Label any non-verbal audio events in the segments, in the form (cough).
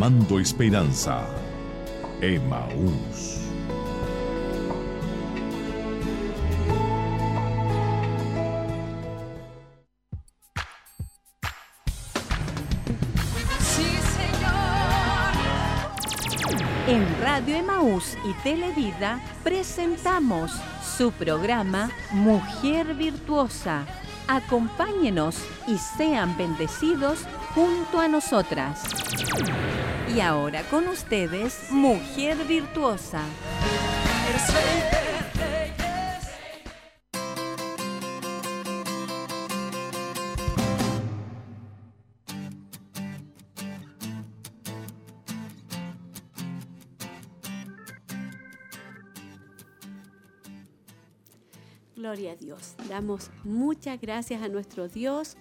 proclamando esperanza. Emaús. En Radio Emaús y Televida presentamos su programa Mujer Virtuosa. Acompáñenos y sean bendecidos junto a nosotras. Y ahora con ustedes, Mujer Virtuosa. Gloria a Dios. Damos muchas gracias a nuestro Dios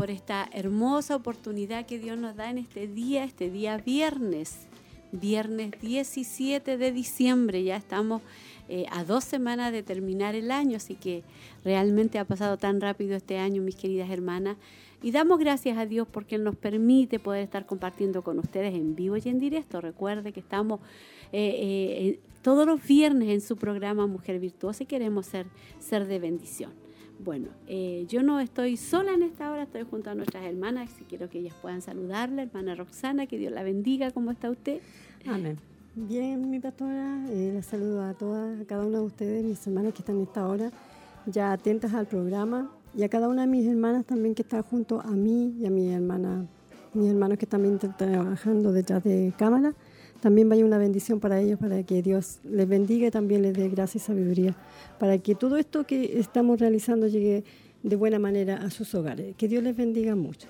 por esta hermosa oportunidad que Dios nos da en este día, este día viernes, viernes 17 de diciembre. Ya estamos eh, a dos semanas de terminar el año, así que realmente ha pasado tan rápido este año, mis queridas hermanas. Y damos gracias a Dios porque Él nos permite poder estar compartiendo con ustedes en vivo y en directo. Recuerde que estamos eh, eh, todos los viernes en su programa Mujer Virtuosa y queremos ser, ser de bendición. Bueno, eh, yo no estoy sola en esta hora, estoy junto a nuestras hermanas, si quiero que ellas puedan saludarla. Hermana Roxana, que Dios la bendiga, ¿cómo está usted? Amén. Bien, mi pastora, eh, la saludo a todas, a cada una de ustedes, mis hermanas que están en esta hora, ya atentas al programa, y a cada una de mis hermanas también que está junto a mí y a mi hermana, mis hermanos que también están trabajando detrás de cámara. También vaya una bendición para ellos, para que Dios les bendiga y también les dé gracia y sabiduría, para que todo esto que estamos realizando llegue de buena manera a sus hogares. Que Dios les bendiga mucho.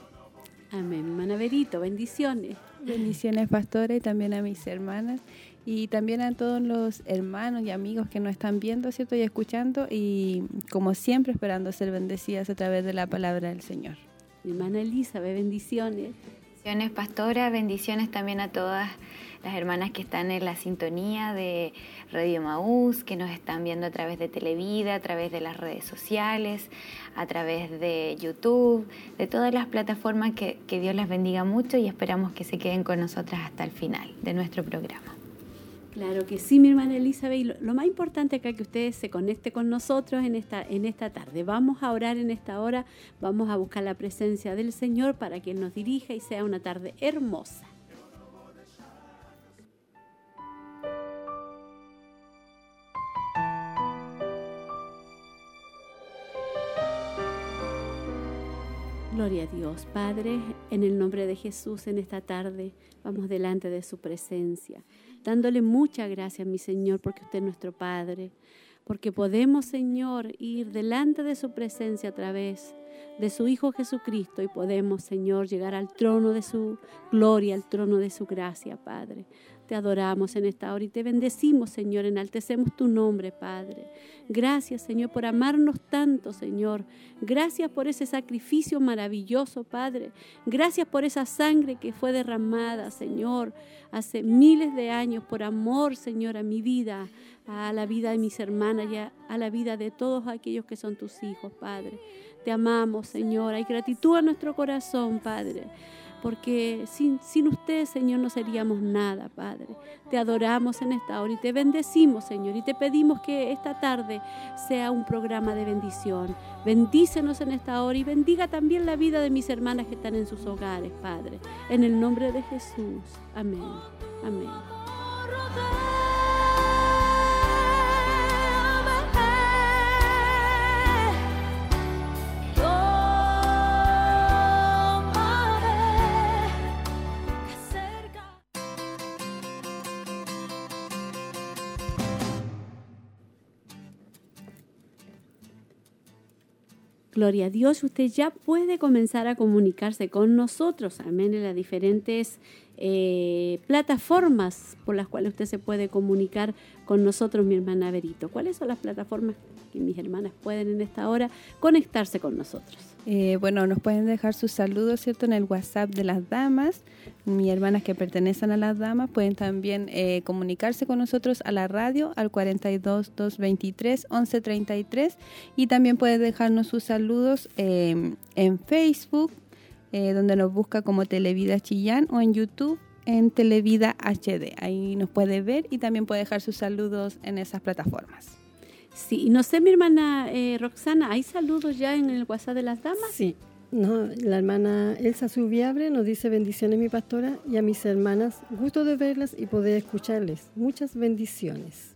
Amén. Manaverito, bendiciones. Bendiciones, pastora, y también a mis hermanas. Y también a todos los hermanos y amigos que nos están viendo, ¿cierto? Y escuchando. Y como siempre, esperando ser bendecidas a través de la palabra del Señor. Mi hermana Elizabeth, bendiciones. Bendiciones, pastora. Bendiciones también a todas las hermanas que están en la sintonía de Radio Maús, que nos están viendo a través de Televida, a través de las redes sociales, a través de YouTube, de todas las plataformas que, que Dios las bendiga mucho y esperamos que se queden con nosotras hasta el final de nuestro programa. Claro que sí, mi hermana Elizabeth. Lo, lo, más importante acá que ustedes se conecten con nosotros en esta, en esta tarde. Vamos a orar en esta hora, vamos a buscar la presencia del Señor para que Él nos dirija y sea una tarde hermosa. Gloria a Dios, Padre, en el nombre de Jesús en esta tarde vamos delante de su presencia, dándole muchas gracias, mi Señor, porque usted es nuestro Padre, porque podemos, Señor, ir delante de su presencia a través de su Hijo Jesucristo y podemos, Señor, llegar al trono de su gloria, al trono de su gracia, Padre. Te adoramos en esta hora y te bendecimos, Señor, enaltecemos tu nombre, Padre. Gracias, Señor, por amarnos tanto, Señor. Gracias por ese sacrificio maravilloso, Padre. Gracias por esa sangre que fue derramada, Señor, hace miles de años por amor, Señor, a mi vida, a la vida de mis hermanas y a, la vida de todos aquellos que son tus hijos, Padre. Te amamos, Señor. Hay gratitud a nuestro corazón, Padre porque sin, sin usted, Señor, no seríamos nada, Padre. Te adoramos en esta hora y te bendecimos, Señor, y te pedimos que esta tarde sea un programa de bendición. Bendícenos en esta hora y bendiga también la vida de mis hermanas que están en sus hogares, Padre. En el nombre de Jesús. Amén. Amén. Gloria a Dios, usted ya puede comenzar a comunicarse con nosotros, amén, en las diferentes eh, plataformas por las cuales usted se puede comunicar con nosotros, mi hermana Berito. ¿Cuáles son las plataformas que mis hermanas pueden en esta hora conectarse con nosotros? Eh, bueno, nos pueden dejar sus saludos, ¿cierto? En el WhatsApp de las damas. Mis hermanas que pertenecen a las damas pueden también eh, comunicarse con nosotros a la radio al 42 223 1133 y también pueden dejarnos sus saludos eh, en Facebook, donde nos busca como Televida Chillán o en YouTube en Televida HD. Ahí nos puede ver y también puede dejar sus saludos en esas plataformas. Sí, no sé, mi hermana eh, Roxana, ¿hay saludos ya en el WhatsApp de las damas? Sí, no, la hermana Elsa Subiabre nos dice bendiciones mi pastora y a mis hermanas, gusto de verlas y poder escucharles. Muchas bendiciones.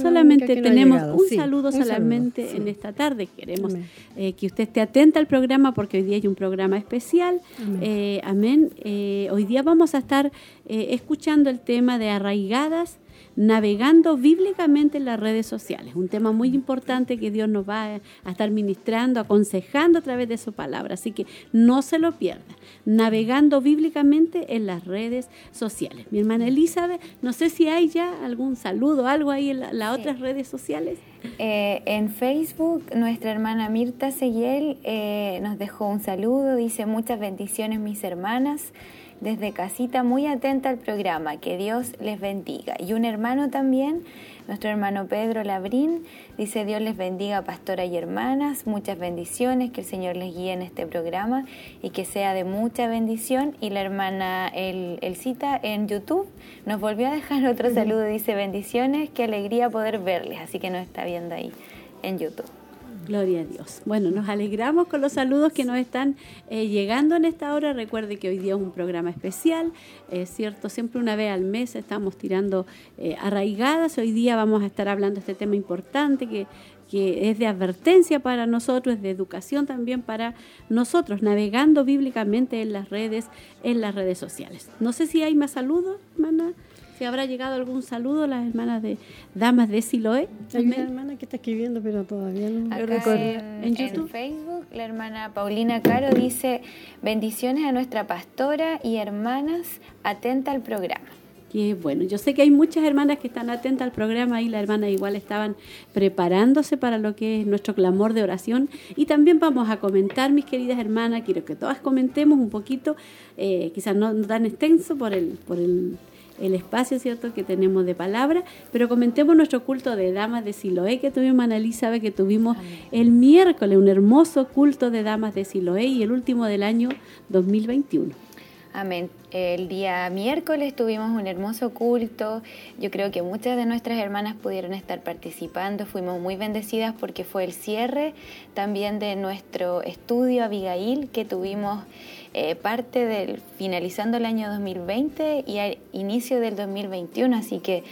Solamente tenemos un saludo solamente en esta tarde. Queremos eh, que usted esté atenta al programa porque hoy día hay un programa especial. Amén. Eh, eh, hoy día vamos a estar escuchando el tema de arraigadas navegando bíblicamente en las redes sociales. Un tema muy importante que Dios nos va a estar ministrando, aconsejando a través de su palabra. Así que no se lo pierda. Navegando bíblicamente en las redes sociales. Mi hermana Elizabeth, no sé si hay ya algún saludo, algo ahí en las otras redes sociales. Eh, en Facebook, nuestra hermana Mirta Seguiel eh, nos dejó un saludo, dice muchas bendiciones mis hermanas desde casita muy atenta al programa. Que Dios les bendiga. Y un hermano también, nuestro hermano Pedro Labrín, dice Dios les bendiga pastora y hermanas, muchas bendiciones, que el Señor les guíe en este programa y que sea de mucha bendición. Y la hermana El, Cita en YouTube nos volvió a dejar otro saludo, dice bendiciones, qué alegría poder verles, así que nos está viendo ahí en YouTube. Gloria a Dios. Bueno, nos alegramos con los saludos que nos están eh, llegando en esta hora. Recuerde que hoy día es un programa especial, es cierto, siempre una vez al mes estamos tirando eh, arraigadas. Hoy día vamos a estar hablando de este tema importante que, que es de advertencia para nosotros, es de educación también para nosotros, navegando bíblicamente en las redes, en las redes sociales. No sé si hay más saludos, hermana si habrá llegado algún saludo a las hermanas de Damas de Siloé. Hay una hermana que está escribiendo, pero todavía no lo recuerdo. En, YouTube. Facebook, la hermana Paulina Caro dice, bendiciones a nuestra pastora y hermanas, atenta al programa. Qué bueno, yo sé que hay muchas hermanas que están atentas al programa y las hermanas igual estaban preparándose para lo que es nuestro clamor de oración. Y también vamos a comentar, mis queridas hermanas, quiero que todas comentemos un poquito, eh, quizás no, no, tan extenso por el, por el el espacio, ¿cierto?, que tenemos de palabra, pero comentemos nuestro culto de damas de Siloé que tuvimos, Ana Elizabeth, que tuvimos el miércoles, un hermoso culto de damas de Siloé y el último del año 2021. Amén. El día miércoles tuvimos un hermoso culto. Yo creo que muchas de nuestras hermanas pudieron estar participando. Fuimos muy bendecidas porque fue el cierre también de nuestro estudio Abigail que tuvimos eh, parte del finalizando el año 2020 y al inicio del 2021. Así que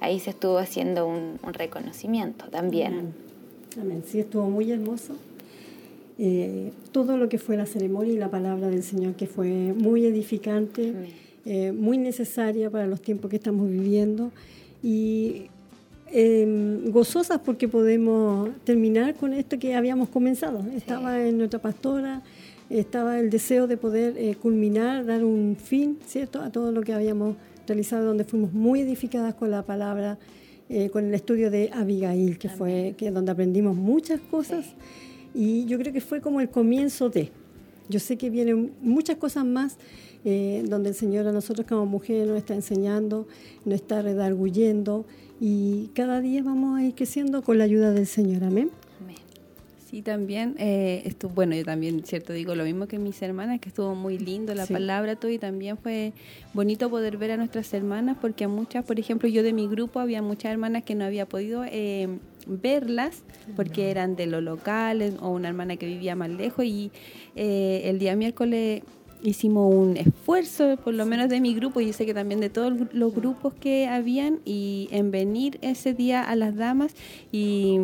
ahí se estuvo haciendo un, reconocimiento también. Amén. Sí, estuvo muy hermoso. Eh, todo lo que fue la ceremonia y la palabra del Señor, que fue muy edificante, eh, muy necesaria para los tiempos que estamos viviendo y em, gozosas porque podemos terminar con esto que habíamos comenzado. Estaba en nuestra pastora, estaba el deseo de poder eh, culminar, dar un fin, ¿cierto?, a todo lo que habíamos realizado, donde fuimos muy edificadas con la palabra, con el estudio de Abigail, que fue que donde aprendimos muchas cosas. Y yo creo que fue como el comienzo de. Yo sé que vienen muchas cosas más eh, donde el Señor a nosotros como mujeres nos está enseñando, nos está redarguyendo y cada día vamos a ir creciendo con la ayuda del Señor. Amén. Sí, también, eh, estuvo, bueno, yo también, cierto, digo lo mismo que mis hermanas, que estuvo muy lindo la palabra, todo, y también fue bonito poder ver a nuestras hermanas, porque a muchas, por ejemplo, yo de mi grupo había muchas hermanas que no había podido eh, verlas, porque eran de los locales, o una hermana que vivía más lejos, y eh, el día miércoles hicimos un esfuerzo, por lo menos de mi grupo, y yo sé que también de todos los grupos que habían, y en venir ese día a las damas, y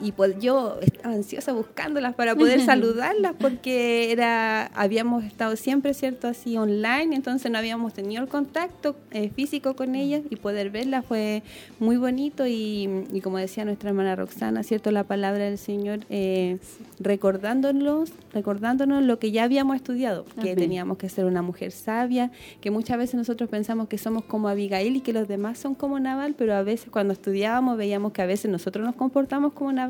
y pues yo estaba ansiosa buscándolas para poder (laughs) saludarlas porque era habíamos estado siempre cierto así online entonces no habíamos tenido el contacto eh, físico con ellas y poder verlas fue muy bonito y, como decía nuestra hermana Roxana cierto la palabra del Señor eh, recordándonos recordándonos lo que ya habíamos estudiado que teníamos que ser una mujer sabia que muchas veces nosotros pensamos que somos como Abigail y que los demás son como Naval pero a veces cuando estudiábamos veíamos que a veces nosotros nos comportamos como Naval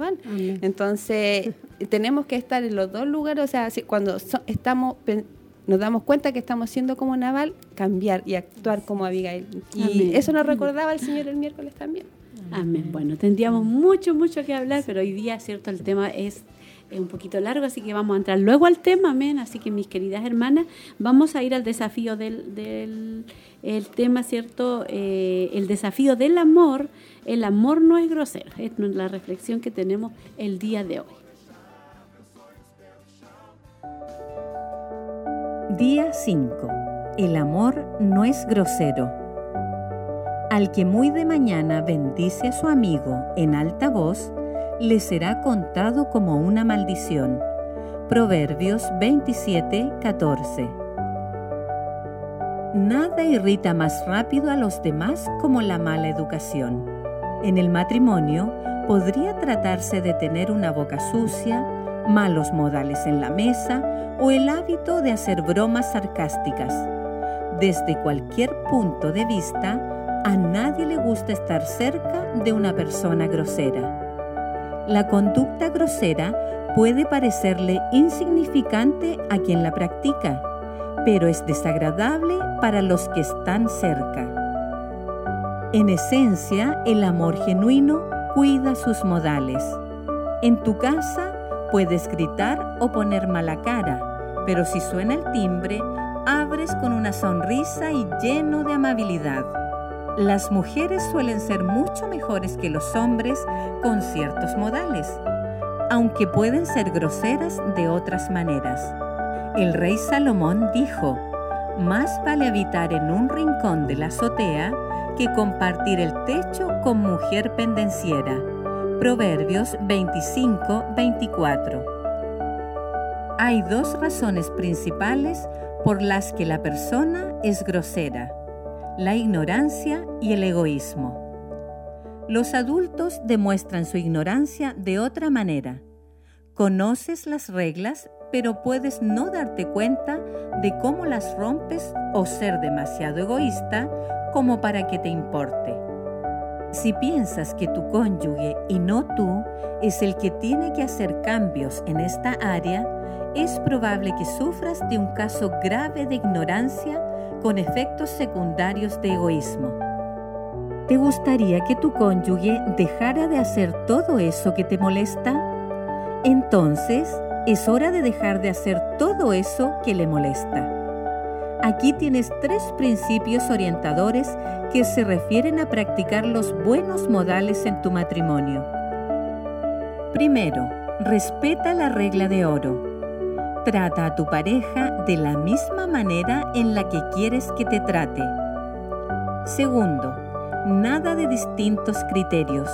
entonces, (laughs) tenemos que estar en los dos lugares, o sea, cuando estamos nos damos cuenta que estamos siendo como Naval, cambiar y actuar como Abigail. Y eso nos recordaba el Señor el miércoles también. Amén. Bueno, tendríamos mucho, mucho que hablar, pero hoy día, cierto, el tema es es un poquito largo, así que vamos a entrar luego al tema, amén. Así que mis queridas hermanas, vamos a ir al desafío del, del el tema, ¿cierto? Eh, el desafío del amor. El amor no es grosero. Es la reflexión que tenemos el día de hoy. Día 5. El amor no es grosero. Al que muy de mañana bendice a su amigo en alta voz, le será contado como una maldición. Proverbios 27, 14. Nada irrita más rápido a los demás como la mala educación. En el matrimonio podría tratarse de tener una boca sucia, malos modales en la mesa o el hábito de hacer bromas sarcásticas. Desde cualquier punto de vista, a nadie le gusta estar cerca de una persona grosera. La conducta grosera puede parecerle insignificante a quien la practica, pero es desagradable para los que están cerca. En esencia, el amor genuino cuida sus modales. En tu casa puedes gritar o poner mala cara, pero si suena el timbre, abres con una sonrisa y lleno de amabilidad. Las mujeres suelen ser mucho mejores que los hombres con ciertos modales, aunque pueden ser groseras de otras maneras. El rey Salomón dijo, más vale habitar en un rincón de la azotea que compartir el techo con mujer pendenciera. Proverbios 25-24. Hay dos razones principales por las que la persona es grosera la ignorancia y el egoísmo. Los adultos demuestran su ignorancia de otra manera. Conoces las reglas, pero puedes no darte cuenta de cómo las rompes o ser demasiado egoísta como para que te importe. Si piensas que tu cónyuge y no tú es el que tiene que hacer cambios en esta área, es probable que sufras de un caso grave de ignorancia con efectos secundarios de egoísmo. ¿Te gustaría que tu cónyuge dejara de hacer todo eso que te molesta? Entonces, es hora de dejar de hacer todo eso que le molesta. Aquí tienes tres principios orientadores que se refieren a practicar los buenos modales en tu matrimonio. Primero, respeta la regla de oro. Trata a tu pareja de la misma manera en la que quieres que te trate. Segundo, nada de distintos criterios.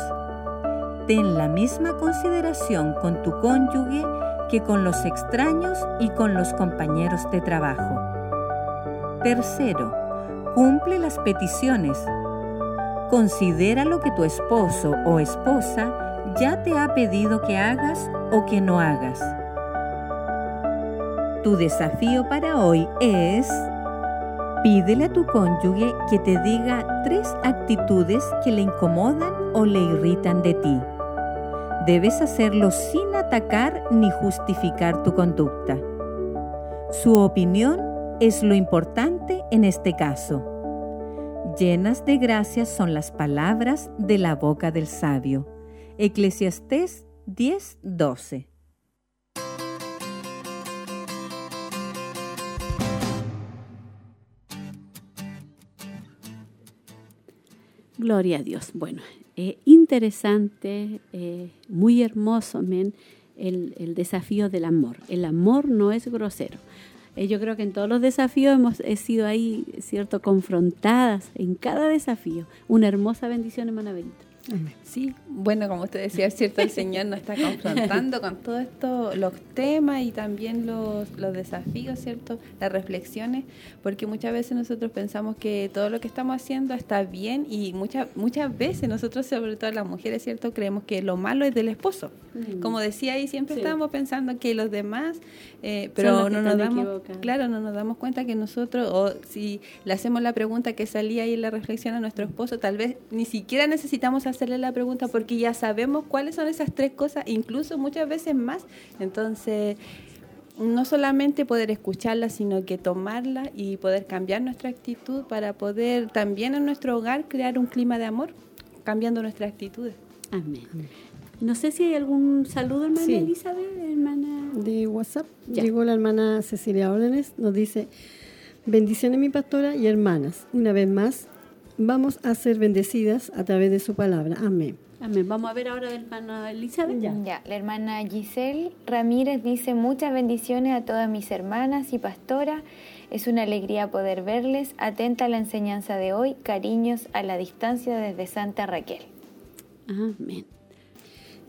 Ten la misma consideración con tu cónyuge que con los extraños y con los compañeros de trabajo. Tercero, cumple las peticiones. Considera lo que tu esposo o esposa ya te ha pedido que hagas o que no hagas. Tu desafío para hoy es pídele a tu cónyuge que te diga tres actitudes que le incomodan o le irritan de ti. Debes hacerlo sin atacar ni justificar tu conducta. Su opinión es lo importante en este caso. Llenas de gracias son las palabras de la boca del sabio. Eclesiastés 10:12 Gloria a Dios. Bueno, eh, interesante, eh, muy hermoso, amén, el, desafío del amor. El amor no es grosero. Eh, yo creo que en todos los desafíos hemos sido ahí, ¿cierto?, confrontadas en cada desafío. Una hermosa bendición, hermana Benita. Sí, bueno, como usted decía, es cierto, el Señor nos está confrontando con todo esto, los temas y también los, los desafíos, ¿cierto? Las reflexiones, porque muchas veces nosotros pensamos que todo lo que estamos haciendo está bien y muchas muchas veces nosotros, sobre todo las mujeres, ¿cierto? Creemos que lo malo es del esposo. Mm. Como decía ahí, siempre estábamos pensando que los demás, eh, pero no nos damos, claro, no nos damos cuenta que nosotros, o si le hacemos la pregunta que salía ahí en la reflexión a nuestro esposo, tal vez ni siquiera necesitamos hacerle la pregunta porque ya sabemos cuáles son esas tres cosas, incluso muchas veces más. Entonces, no solamente poder escucharla, sino que tomarla y poder cambiar nuestra actitud para poder también en nuestro hogar crear un clima de amor, cambiando nuestras actitudes. Amén. No sé si hay algún saludo, hermana Elizabeth, hermana. De WhatsApp llegó la hermana Cecilia Órdenes, nos dice, bendiciones mi pastora y hermanas. Una vez más, vamos a ser bendecidas a través de su palabra. Amén. Amén. Vamos a ver ahora la hermana Elizabeth. Ya. ya, la hermana Giselle Ramírez dice muchas bendiciones a todas mis hermanas y pastora. Es una alegría poder verles. Atenta a la enseñanza de hoy. Cariños a la distancia desde Santa Raquel. Amén.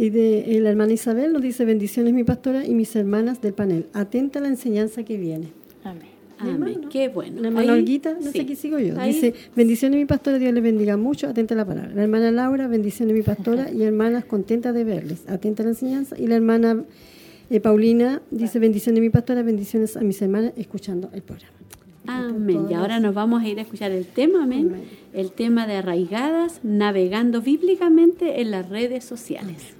Y de la hermana Isabel nos dice bendiciones mi pastora y mis hermanas del panel. Atenta a la enseñanza que viene. Amén. Amén. Qué bueno. La hermana Olguita, no sé qué sigo yo. Dice, bendiciones mi pastora, Dios les bendiga mucho, atenta a la palabra. La hermana Laura, bendiciones mi pastora y hermanas contentas de verles, atenta a la enseñanza. Y la hermana eh, Paulina dice, bendiciones mi pastora, bendiciones a mis hermanas, escuchando el programa. Amén. Y ahora nos vamos a ir a escuchar el tema, amén. El tema de arraigadas, navegando bíblicamente en las redes sociales.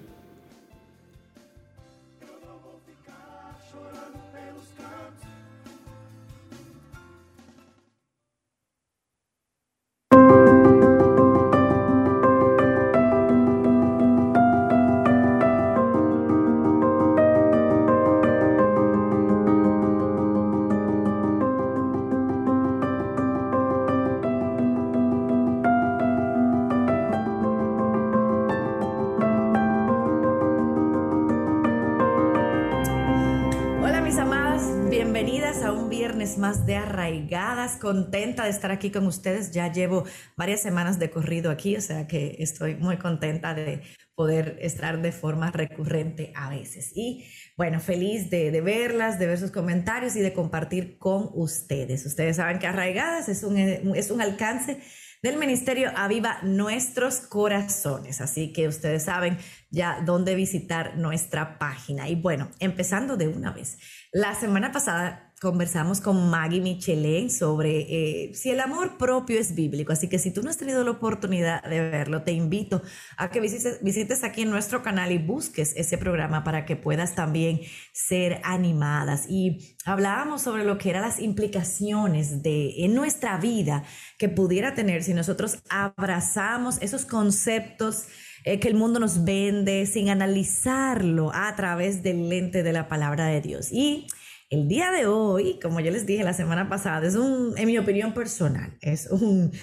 Más de arraigadas, contenta de estar aquí con ustedes. Ya llevo varias semanas de corrido aquí, o sea que estoy muy contenta de poder estar de forma recurrente a veces. Y bueno, feliz de, de verlas, de ver sus comentarios y de compartir con ustedes. Ustedes saben que arraigadas es un, es un alcance del Ministerio Aviva Nuestros Corazones. Así que ustedes saben ya dónde visitar nuestra página. Y bueno, empezando de una vez. La semana pasada conversamos con Maggie Michelin sobre eh, si el amor propio es bíblico. Así que si tú no has tenido la oportunidad de verlo, te invito a que visites, visites aquí en nuestro canal y busques ese programa para que puedas también ser animadas. Y hablábamos sobre lo que eran las implicaciones de en nuestra vida que pudiera tener si nosotros abrazamos esos conceptos eh, que el mundo nos vende sin analizarlo a través del lente de la palabra de Dios. Y el día de hoy, como yo les dije la semana pasada, es un, en mi opinión personal, es un,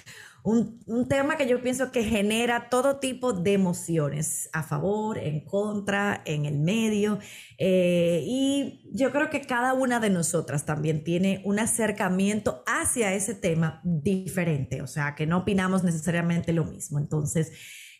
un, tema que yo pienso que genera todo tipo de emociones, a favor, en contra, en el medio. Eh, y yo creo que cada una de nosotras también tiene un acercamiento hacia ese tema diferente, o sea, que no opinamos necesariamente lo mismo. Entonces,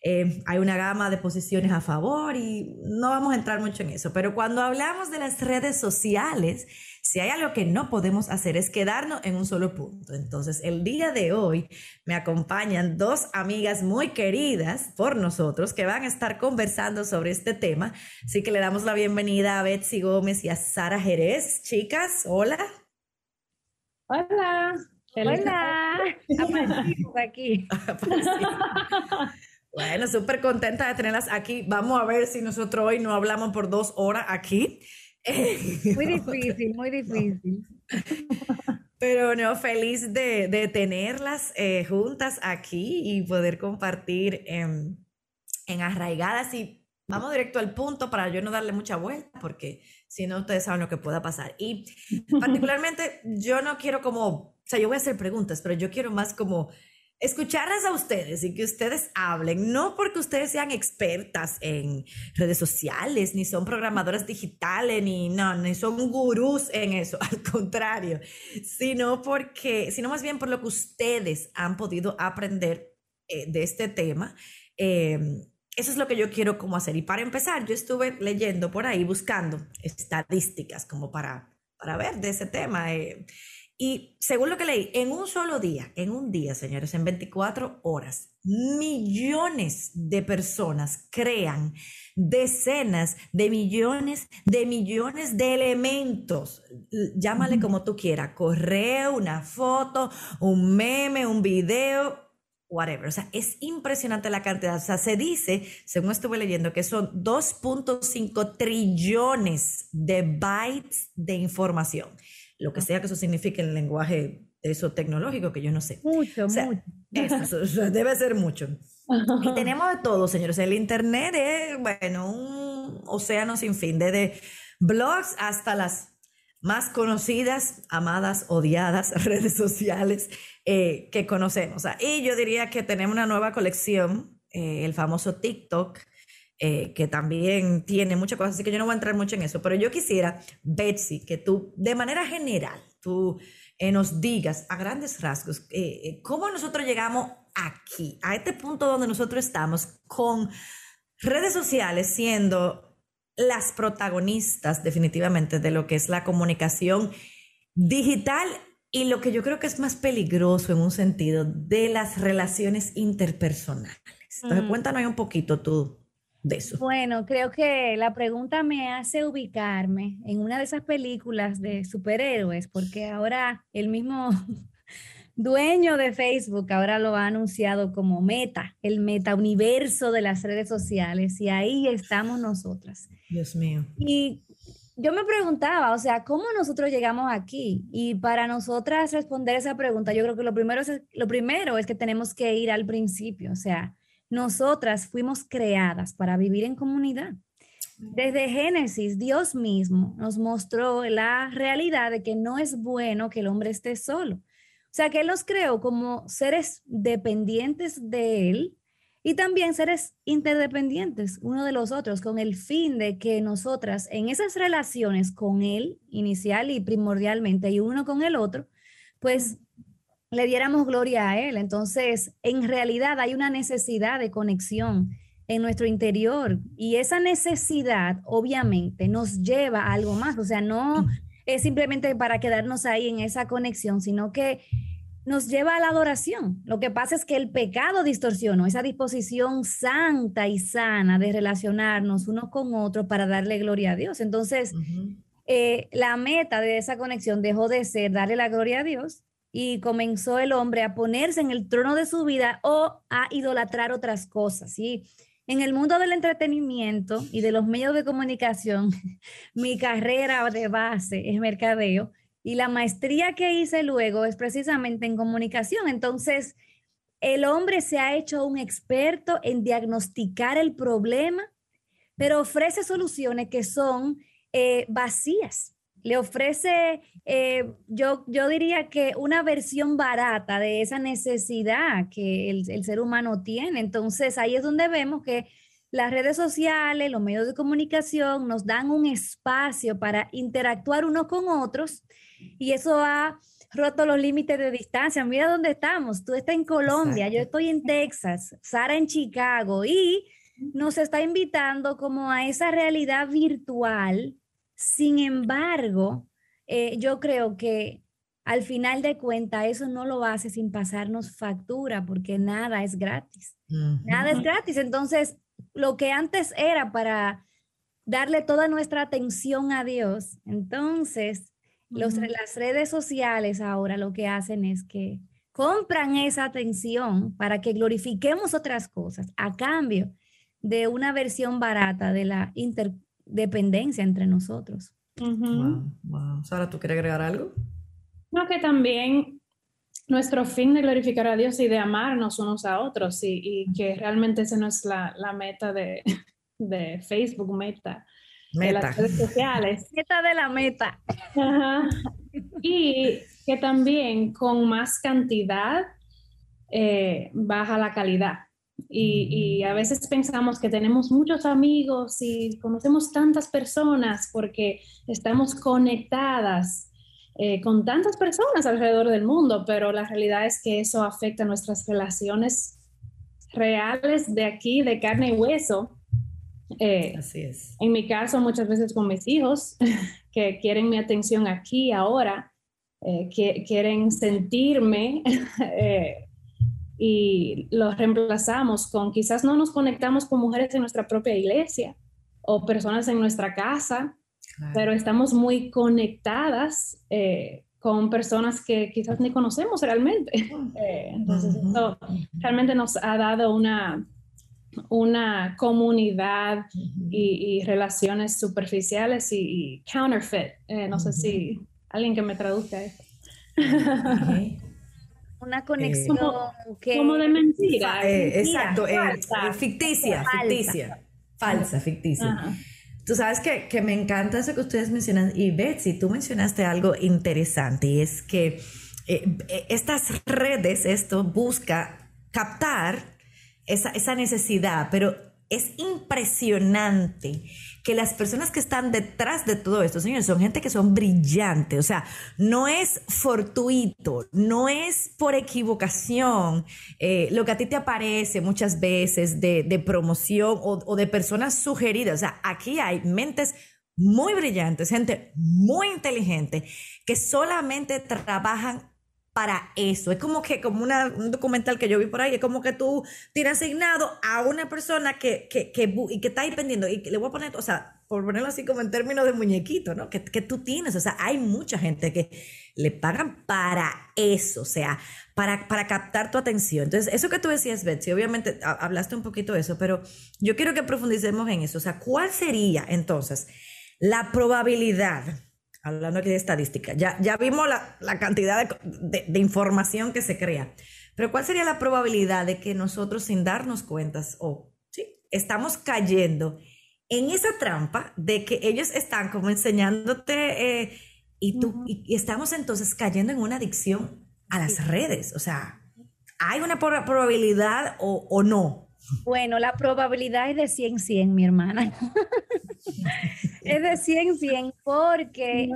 eh, hay una gama de posiciones a favor y no vamos a entrar mucho en eso, pero cuando hablamos de las redes sociales, si hay algo que no podemos hacer es quedarnos en un solo punto. Entonces, el día de hoy me acompañan dos amigas muy queridas por nosotros que van a estar conversando sobre este tema. Así que le damos la bienvenida a Betsy Gómez y a Sara Jerez. Chicas, hola. Hola. Hola. (laughs) Aparecimos aquí. Bueno, súper contenta de tenerlas aquí. Vamos a ver si nosotros hoy no hablamos por dos horas aquí. (laughs) Muy difícil, muy difícil. Pero no, feliz de, tenerlas eh, juntas aquí y poder compartir en, en arraigadas. Y vamos directo al punto para yo no darle mucha vuelta, porque si no, ustedes saben lo que pueda pasar. Y (laughs) particularmente, yo no quiero como, o sea, yo voy a hacer preguntas, pero yo quiero más como escucharlas a ustedes y que ustedes hablen, no porque ustedes sean expertas en redes sociales, ni son programadoras digitales, ni no, ni son gurús en eso, (laughs) al contrario, sino porque, sino más bien por lo que ustedes han podido aprender eh, de este tema. Em, eso es lo que yo quiero como hacer. Y para empezar, yo estuve leyendo por ahí, buscando estadísticas como para, para ver de ese tema. Eh, y según lo que leí, en un solo día, en un día, señores, en 24 horas, millones de personas crean decenas de millones de millones de elementos. Llámale como tú quieras, correo, una foto, un meme, un video, whatever. O sea, es impresionante la cantidad. O sea, se dice, según estuve leyendo, que son 2.5 trillones de bytes de información lo que sea que eso signifique en el lenguaje eso tecnológico, que yo no sé. Mucho, mucho. Eso, debe ser mucho. Y (laughs) tenemos de todo, señores. El Internet es, bueno, un océano sin fin, desde blogs hasta las más conocidas, amadas, odiadas (laughs) redes sociales eh, que conocemos. Y yo diría que tenemos una nueva colección, eh, el famoso TikTok, eh, que también tiene muchas cosas, así que yo no voy a entrar mucho en eso, pero yo quisiera, Betsy, que tú, de manera general, tú nos digas a grandes rasgos cómo nosotros llegamos aquí, a este punto donde nosotros estamos, con redes sociales siendo las protagonistas definitivamente de lo que es la comunicación digital y lo que yo creo que es más peligroso en un sentido de las relaciones interpersonales. Entonces, cuéntanos un poquito tú de eso. Bueno, creo que la pregunta me hace ubicarme en una de esas películas de superhéroes, porque ahora el mismo (laughs) dueño de Facebook ahora lo ha anunciado como meta, el meta universo de las redes sociales, y ahí estamos nosotras. Dios mío. Y yo me preguntaba, o sea, ¿cómo nosotros llegamos aquí? Y para nosotras responder esa pregunta, yo creo que lo primero es, lo primero es que tenemos que ir al principio, o sea, nosotras fuimos creadas para vivir en comunidad. Desde Génesis, Dios mismo nos mostró la realidad de que no es bueno que el hombre esté solo. O sea, que Él los creó como seres dependientes de Él y también seres interdependientes uno de los otros, con el fin de que nosotras en esas relaciones con Él, inicial y primordialmente, y uno con el otro, pues le diéramos gloria a Él. Entonces, en realidad hay una necesidad de conexión en nuestro interior y esa necesidad obviamente nos lleva a algo más, o sea, no es simplemente para quedarnos ahí en esa conexión, sino que nos lleva a la adoración. Lo que pasa es que el pecado distorsionó esa disposición santa y sana de relacionarnos unos con otros para darle gloria a Dios. Entonces, eh, la meta de esa conexión dejó de ser darle la gloria a Dios y comenzó el hombre a ponerse en el trono de su vida o a idolatrar otras cosas. ¿sí? En el mundo del entretenimiento y de los medios de comunicación, (laughs) mi carrera de base es mercadeo y la maestría que hice luego es precisamente en comunicación. Entonces, el hombre se ha hecho un experto en diagnosticar el problema, pero ofrece soluciones que son eh, vacías. Le ofrece, eh, yo, yo diría que una versión barata de esa necesidad que el, el ser humano tiene. Entonces, ahí es donde vemos que las redes sociales, los medios de comunicación nos dan un espacio para interactuar unos con otros y eso ha roto los límites de distancia. Mira dónde estamos. Tú estás en Colombia, yo estoy en Texas, Sara en Chicago y nos está invitando como a esa realidad virtual. Sin embargo, eh, yo creo que al final de cuentas eso no lo hace sin pasarnos factura porque nada es gratis. Nada es gratis. Entonces, lo que antes era para darle toda nuestra atención a Dios, entonces los, las redes sociales ahora lo que hacen es que compran esa atención para que glorifiquemos otras cosas a cambio de una versión barata de la interdependencia entre nosotros. Sara, ¿tú quieres agregar algo? No, que también nuestro fin de glorificar a Dios y de amarnos unos a otros y, que realmente esa no es la, la meta de, (laughs) de Facebook, meta de las redes sociales. Meta de la meta. Y que también con más cantidad eh, baja la calidad. Y, a veces pensamos que tenemos muchos amigos y conocemos tantas personas porque estamos conectadas eh, con tantas personas alrededor del mundo, pero la realidad es que eso afecta nuestras relaciones reales de aquí, de carne y hueso, eh, Así es. En mi caso, muchas veces con mis hijos, (laughs) que quieren mi atención aquí, ahora, eh, que quieren sentirme (laughs) eh, y los reemplazamos con, quizás no nos conectamos con mujeres en nuestra propia iglesia o personas en nuestra casa, pero estamos muy conectadas con personas que quizás ni conocemos realmente. entonces, esto realmente nos ha dado una una comunidad y, relaciones superficiales y, counterfeit. Eh, no sé si alguien que me traduzca eso. Una conexión que... Como de mentira. Eh, exacto, eh, ficticia, ficticia, falsa, ficticia. Tú sabes que, que, me encanta eso que ustedes mencionan. Y Betsy, tú mencionaste algo interesante y es que eh, estas redes, esto busca captar esa, esa necesidad, pero es impresionante que las personas que están detrás de todo esto, señores, son gente que son brillantes, o sea, no es fortuito, no es por equivocación eh, lo que a ti te aparece muchas veces de, promoción o, o de personas sugeridas, o sea, aquí hay mentes muy brillantes, gente muy inteligente, que solamente trabajan para eso. Es como que, como un documental que yo vi por ahí, es como que tú tienes asignado a una persona que, que, que, y que está ahí pendiendo, y le voy a poner, o sea, por ponerlo así como en términos de muñequito, ¿no? Que, que tú tienes, o sea, hay mucha gente que le pagan para eso, o sea, para, para captar tu atención. Entonces, eso que tú decías, Betsy, obviamente hablaste un poquito de eso, pero yo quiero que profundicemos en eso, o sea, ¿cuál sería entonces la probabilidad? Hablando aquí de estadística, ya, ya vimos la, cantidad de, información que se crea, pero ¿cuál sería la probabilidad de que nosotros sin darnos cuentas o sí, estamos cayendo en esa trampa de que ellos están como enseñándote eh, y tú y, estamos entonces cayendo en una adicción a las redes? O sea, ¿hay una probabilidad o, o no? Bueno, la probabilidad es de 100, 100, mi hermana. (laughs) es de 100, 100, porque eh,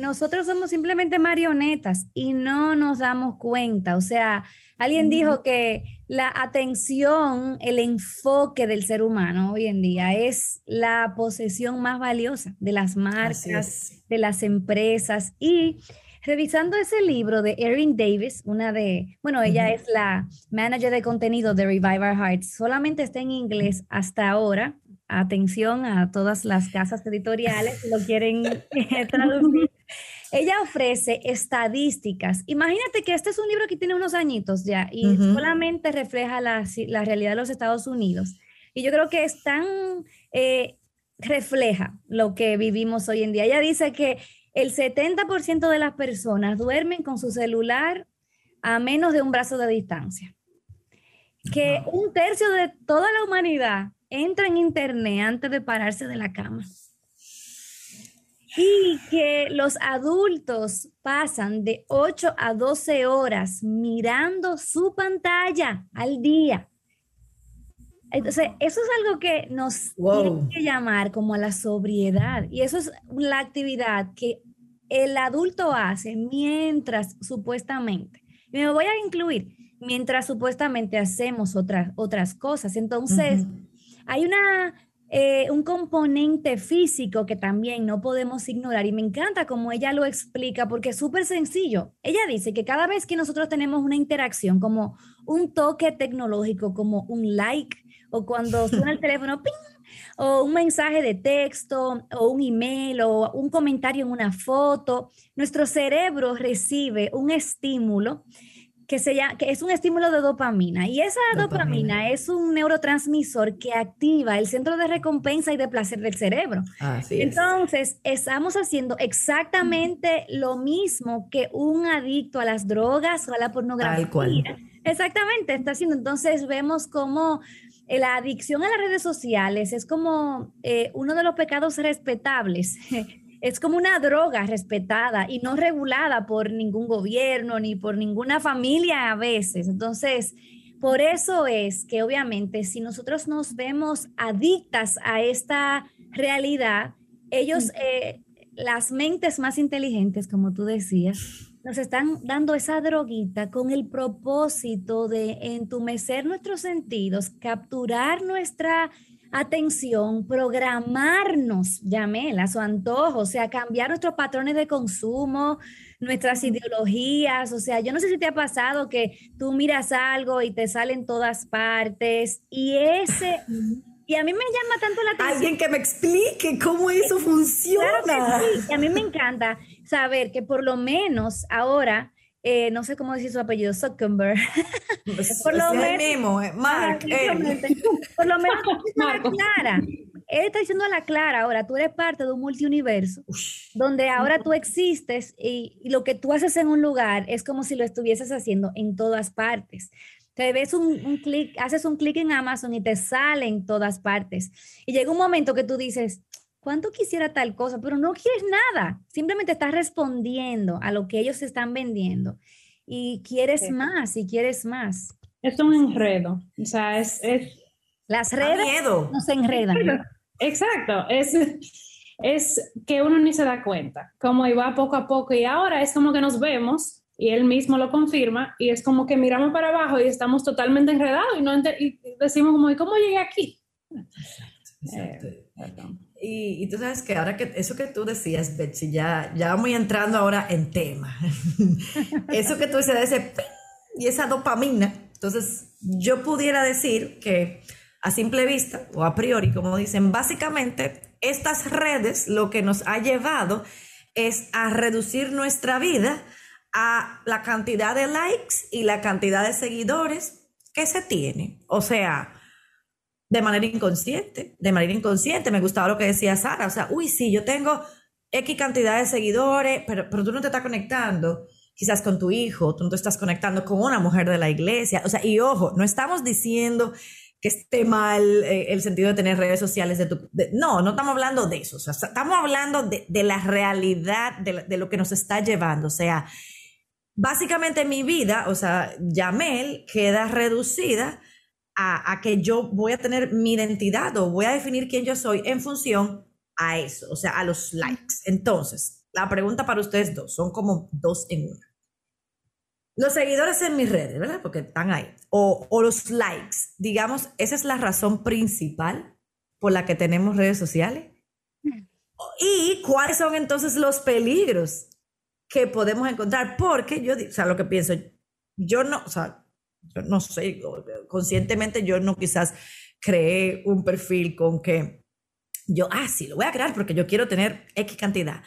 nosotros somos simplemente marionetas y no nos damos cuenta. O sea, alguien dijo que la atención, el enfoque del ser humano hoy en día es la posesión más valiosa de las marcas, de las empresas. Y revisando ese libro de Erin Davis, una de, bueno, ella es la manager de contenido de Revive Our Hearts, solamente está en inglés hasta ahora. Atención a todas las casas editoriales si lo quieren eh, traducir. Ella ofrece estadísticas. Imagínate que este es un libro que tiene unos añitos ya y solamente refleja la, la, realidad de los Estados Unidos. Y yo creo que es tan, eh, refleja lo que vivimos hoy en día. Ella dice que el 70% de las personas duermen con su celular a menos de un brazo de distancia. Que un tercio de toda la humanidad entra en internet antes de pararse de la cama. Y que los adultos pasan de 8 a 12 horas mirando su pantalla al día. Entonces, eso es algo que nos tiene que llamar como a la sobriedad. Y eso es la actividad que el adulto hace mientras supuestamente, y me voy a incluir, mientras supuestamente hacemos otras, otras cosas. Entonces, hay una, eh, un componente físico que también no podemos ignorar y me encanta como ella lo explica porque es súper sencillo. Ella dice que cada vez que nosotros tenemos una interacción como un toque tecnológico, como un like, o cuando suena el (laughs) teléfono, ¡ping! o un mensaje de texto, o un email, o un comentario en una foto, nuestro cerebro recibe un estímulo que, se llama, que es un estímulo de dopamina. Y esa dopamina. es un neurotransmisor que activa el centro de recompensa y de placer del cerebro. Entonces, estamos haciendo exactamente lo mismo que un adicto a las drogas o a la pornografía. Exactamente, está haciendo. Entonces, vemos cómo eh, la adicción a las redes sociales es como eh, uno de los pecados respetables. (laughs) es como una droga respetada y no regulada por ningún gobierno ni por ninguna familia a veces. Entonces, por eso es que obviamente si nosotros nos vemos adictas a esta realidad, ellos, eh, las mentes más inteligentes, como tú decías, nos están dando esa droguita con el propósito de entumecer nuestros sentidos, capturar nuestra atención, programarnos, llamela, su antojo, o sea, cambiar nuestros patrones de consumo, nuestras ideologías, o sea, yo no sé si te ha pasado que tú miras algo y te sale en todas partes y ese... (laughs) Y a mí me llama tanto la atención. Alguien que me explique cómo eso funciona. Y a mí me encanta saber que por lo menos ahora, eh, no sé cómo decir su apellido, Zuckerberg. (laughs) Por lo menos, Mark, por lo menos clara. él está diciendo a la clara, ahora tú eres parte de un multiuniverso, donde ahora tú existes y, lo que tú haces en un lugar es como si lo estuvieses haciendo en todas partes. Te ves un, un clic, haces un clic en Amazon y te sale en todas partes. Y llega un momento que tú dices, ¿cuánto quisiera tal cosa? Pero no quieres nada, simplemente estás respondiendo a lo que ellos están vendiendo. Y quieres más y quieres más. Es un enredo, o sea, es... es Las redes nos enredan. Exacto, es, es que uno ni se da cuenta, como iba poco a poco y ahora es como que nos vemos y él mismo lo confirma y es como que miramos para abajo y estamos totalmente enredados y, no y decimos como, ¿y cómo llegué aquí? Eh, y, tú sabes que ahora que eso que tú decías, Betsy, ya, ya vamos entrando ahora en tema. (laughs) eso que tú dices de ese y esa dopamina. Entonces, yo pudiera decir que a simple vista o a priori, como dicen, básicamente estas redes lo que nos ha llevado es a reducir nuestra vida a la cantidad de likes y la cantidad de seguidores que se tiene. O sea, de manera inconsciente, de manera inconsciente. Me gustaba lo que decía Sara, o sea, uy, sí, yo tengo X cantidad de seguidores, pero, pero tú no te estás conectando quizás con tu hijo, tú no te estás conectando con una mujer de la iglesia. O sea, y ojo, no estamos diciendo que esté mal eh, el sentido de tener redes sociales de tu... no, no estamos hablando de eso, o sea, estamos hablando de, la realidad, de, de, lo que nos está llevando. O sea, básicamente mi vida, o sea, Yamel queda reducida a, que yo voy a tener mi identidad o voy a definir quién yo soy en función a eso, o sea, a los likes. Entonces, la pregunta para ustedes dos, son como dos en una. Los seguidores en mis redes, ¿verdad? Porque están ahí. O, o los likes, digamos, esa es la razón principal por la que tenemos redes sociales. ¿Y cuáles son entonces los peligros que podemos encontrar? Porque yo, o sea, lo que pienso, yo no, o sea, yo no sé, conscientemente yo no quizás creé un perfil con que yo, ah, sí, lo voy a crear porque yo quiero tener X cantidad.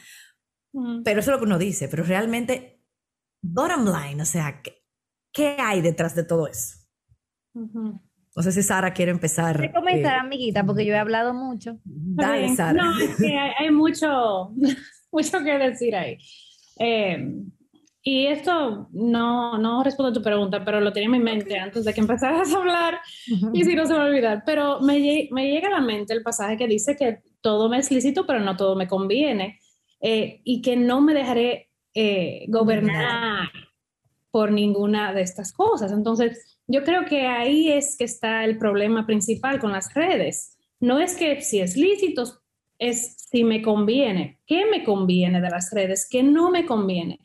Pero eso es lo que uno dice, pero realmente, bottom line, o sea, ¿qué, qué hay detrás de todo eso? No sé si Sara quiere empezar. Quiero comentar, eh, amiguita, porque yo he hablado mucho. Dale, Sara. No, es que hay, hay mucho, (laughs) mucho que decir ahí. Eh, y esto no, no respondo a tu pregunta, pero lo tenía en mi mente antes de que empezaras a hablar y si no se me va a olvidar. Pero me, me, llega a la mente el pasaje que dice que todo me es lícito, pero no todo me conviene eh, y que no me dejaré eh, gobernar por ninguna de estas cosas. Entonces, yo creo que ahí es que está el problema principal con las redes. No es que si es lícito, es si me conviene. ¿Qué me conviene de las redes? ¿Qué no me conviene?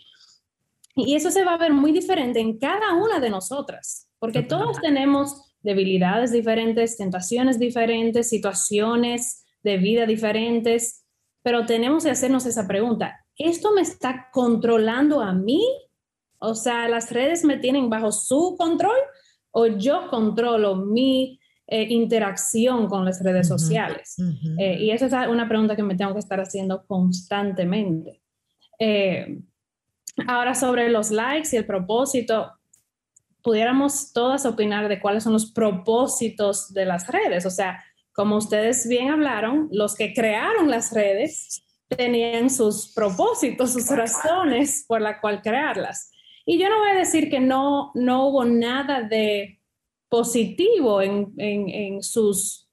Y eso se va a ver muy diferente en cada una de nosotras, porque todos tenemos debilidades diferentes, tentaciones diferentes, situaciones de vida diferentes, pero tenemos que hacernos esa pregunta, ¿esto me está controlando a mí? O sea, ¿las redes me tienen bajo su control o yo controlo mi eh, interacción con las redes sociales? Eh, y esa es una pregunta que me tengo que estar haciendo constantemente. Eh, Ahora sobre los likes y el propósito, pudiéramos todas opinar de cuáles son los propósitos de las redes. O sea, como ustedes bien hablaron, los que crearon las redes tenían sus propósitos, sus razones por la cual crearlas. Y yo no voy a decir que no, no hubo nada de positivo en, en, sus,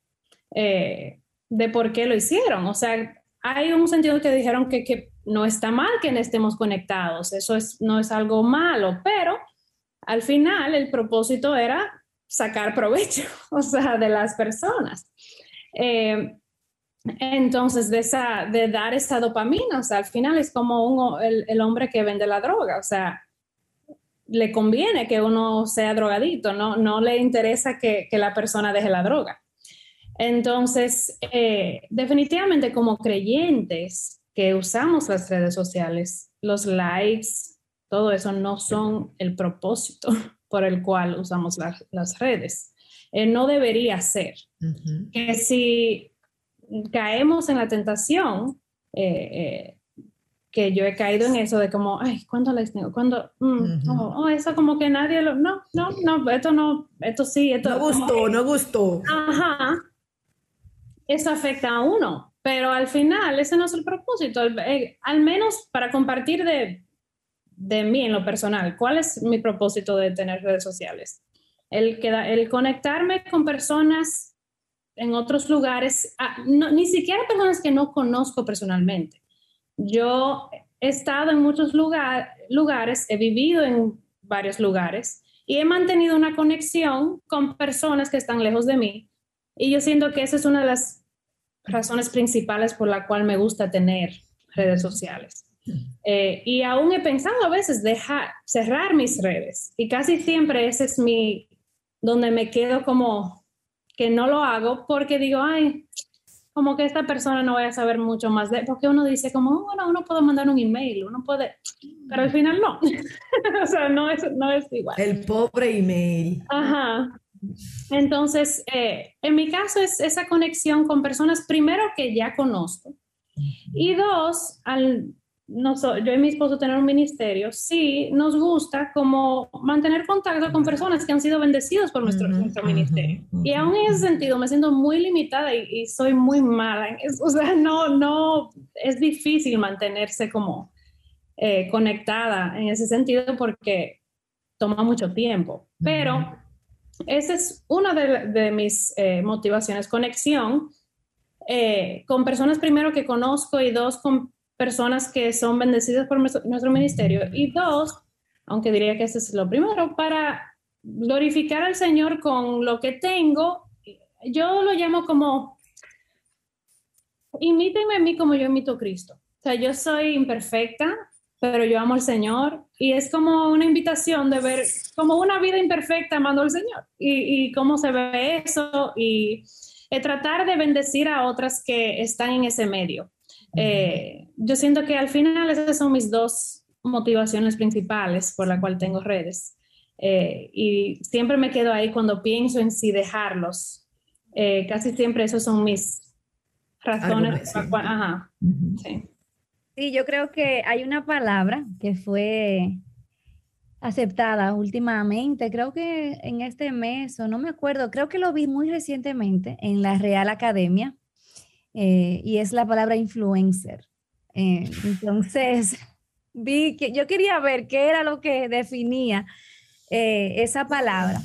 eh, de por qué lo hicieron. O sea, hay un sentido que dijeron que, no está mal que estemos conectados, eso es, no es algo malo, pero al final el propósito era sacar provecho, (laughs) o sea, de las personas. Eh, entonces, de, dar esa dopamina, o sea, al final es como el, hombre que vende la droga, o sea, le conviene que uno sea drogadito, no le interesa que, la persona deje la droga. Entonces, eh, definitivamente como creyentes, que usamos las redes sociales, los likes, todo eso no son el propósito (laughs) por el cual usamos las redes. Eh, no debería ser. Que si caemos en la tentación, eh, eh, que yo he caído en eso de como, ay, ¿cuándo likes tengo? ¿Cuándo? Mm, oh, eso como que nadie lo, no, no, no, esto no, esto sí, esto. No gustó, no gustó. Ajá. Eso afecta a uno, pero al final ese no es el propósito, eh, al menos para compartir de, de mí en lo personal, ¿cuál es mi propósito de tener redes sociales? El, el conectarme con personas en otros lugares, ah, ni siquiera personas que no conozco personalmente. Yo he estado en muchos lugares, he vivido en varios lugares y he mantenido una conexión con personas que están lejos de mí. Y yo siento que esa es una de las razones principales por la cual me gusta tener redes sociales. Eh, y aún he pensado a veces dejar, cerrar mis redes. Y casi siempre ese es mi, donde me quedo como que no lo hago porque digo, ay, como que esta persona no vaya a saber mucho más de, porque uno dice como, oh, bueno, uno puede mandar un email, uno puede, pero al final no. (laughs) o sea, no es, no es igual. El pobre email. Ajá. Entonces, eh, en mi caso es esa conexión con personas, primero que ya conozco, y dos, al no yo y mi esposo tener un ministerio, sí nos gusta como mantener contacto con personas que han sido bendecidos por nuestro, nuestro ministerio. Y aún en ese sentido me siento muy limitada y, soy muy mala. (laughs) o sea, no, no, es difícil mantenerse como eh, conectada en ese sentido porque toma mucho tiempo. Pero esa es una de, mis eh, motivaciones, conexión eh, con personas primero que conozco y dos con personas que son bendecidas por nuestro ministerio. Y dos, aunque diría que ese es lo primero, para glorificar al Señor con lo que tengo, yo lo llamo como, imítenme a mí como yo imito a Cristo. O sea, yo soy imperfecta, pero yo amo al Señor y es como una invitación de ver como una vida imperfecta amando al Señor y, y cómo se ve eso y eh, tratar de bendecir a otras que están en ese medio. Eh, yo siento que al final esas son mis dos motivaciones principales por la cual tengo redes. Eh, y siempre me quedo ahí cuando pienso en si dejarlos. Eh, casi siempre esas son mis razones. Ajá, sí. Sí, yo creo que hay una palabra que fue aceptada últimamente, creo que en este mes, o no me acuerdo, creo que lo vi muy recientemente en la Real Academia, eh, y es la palabra influencer. Eh, entonces, (laughs) vi que yo quería ver qué era lo que definía eh, esa palabra.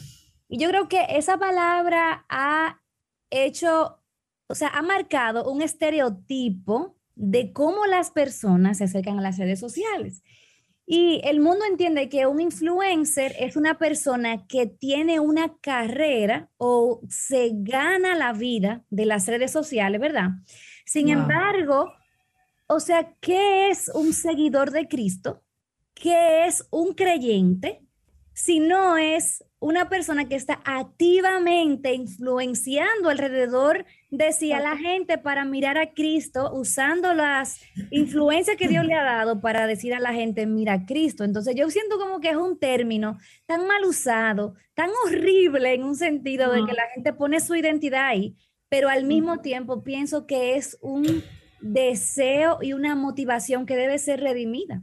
Y yo creo que esa palabra ha hecho, o sea, ha marcado un estereotipo de cómo las personas se acercan a las redes sociales. Y el mundo entiende que un influencer es una persona que tiene una carrera o se gana la vida de las redes sociales, ¿verdad? Sin embargo, o sea, ¿qué es un seguidor de Cristo? ¿Qué es un creyente? Si no es una persona que está activamente influenciando alrededor de sí a la gente para mirar a Cristo, usando las influencias que Dios le ha dado para decir a la gente, mira a Cristo. Entonces yo siento como que es un término tan mal usado, tan horrible en un sentido de que la gente pone su identidad ahí, pero al mismo tiempo pienso que es un deseo y una motivación que debe ser redimida.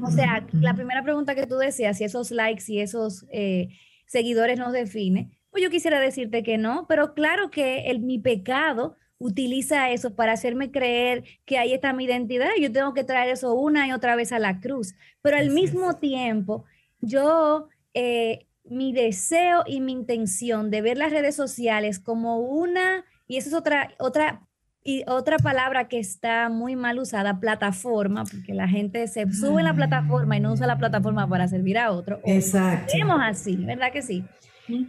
o sea, la primera pregunta que tú decías, si esos likes y esos... Eh, seguidores nos define, pues yo quisiera decirte que no, pero claro que el, mi pecado utiliza eso para hacerme creer que ahí está mi identidad. Yo tengo que traer eso una y otra vez a la cruz. Pero al mismo tiempo, yo, eh, mi deseo y mi intención de ver las redes sociales como una, y eso es otra, otra, y otra palabra que está muy mal usada, plataforma, porque la gente se sube en la plataforma y no usa la plataforma para servir a otro. Exacto. Hacemos así, ¿verdad que sí?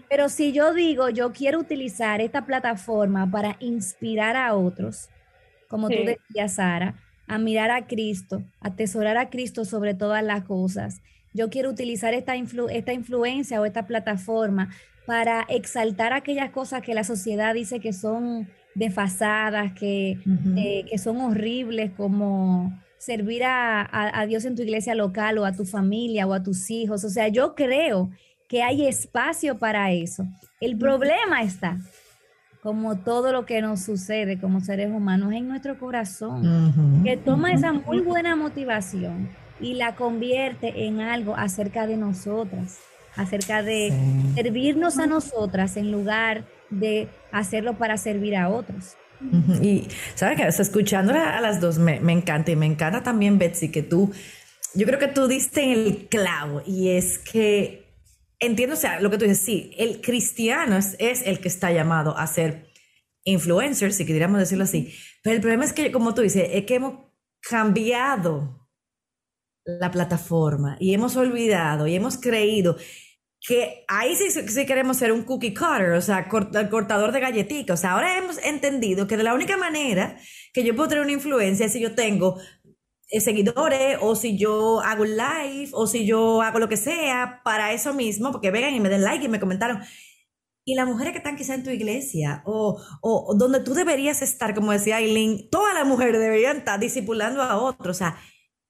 Pero si yo digo, yo quiero utilizar esta plataforma para inspirar a otros, como tú decías, Sara, a mirar a Cristo, a atesorar a Cristo sobre todas las cosas. Yo quiero utilizar esta, esta influencia o esta plataforma para exaltar aquellas cosas que la sociedad dice que son desfasadas, que, eh, que son horribles, como servir a, Dios en tu iglesia local o a tu familia o a tus hijos. O sea, yo creo que hay espacio para eso. El problema está, como todo lo que nos sucede como seres humanos, en nuestro corazón, que toma esa muy buena motivación y la convierte en algo acerca de nosotras, acerca de servirnos a nosotras en lugar de hacerlo para servir a otros. Y sabes que escuchándola a las dos me, me, encanta y me encanta también Betsy que tú, yo creo que tú diste el clavo y es que entiendo, o sea, lo que tú dices, sí, el cristiano es, es el que está llamado a ser influencer, si quisiéramos decirlo así, pero el problema es que, como tú dices, es que hemos cambiado la plataforma y hemos olvidado y hemos creído que ahí sí, sí, queremos ser un cookie cutter, o sea, el cortador de galletitas. O sea, ahora hemos entendido que de la única manera que yo puedo tener una influencia es si yo tengo eh, seguidores o si yo hago un live o si yo hago lo que sea para eso mismo, porque vengan y me den like y me comentaron. Y las mujeres que están quizá en tu iglesia o, o donde tú deberías estar, como decía Aileen, todas las mujeres deberían estar discipulando a otros. O sea,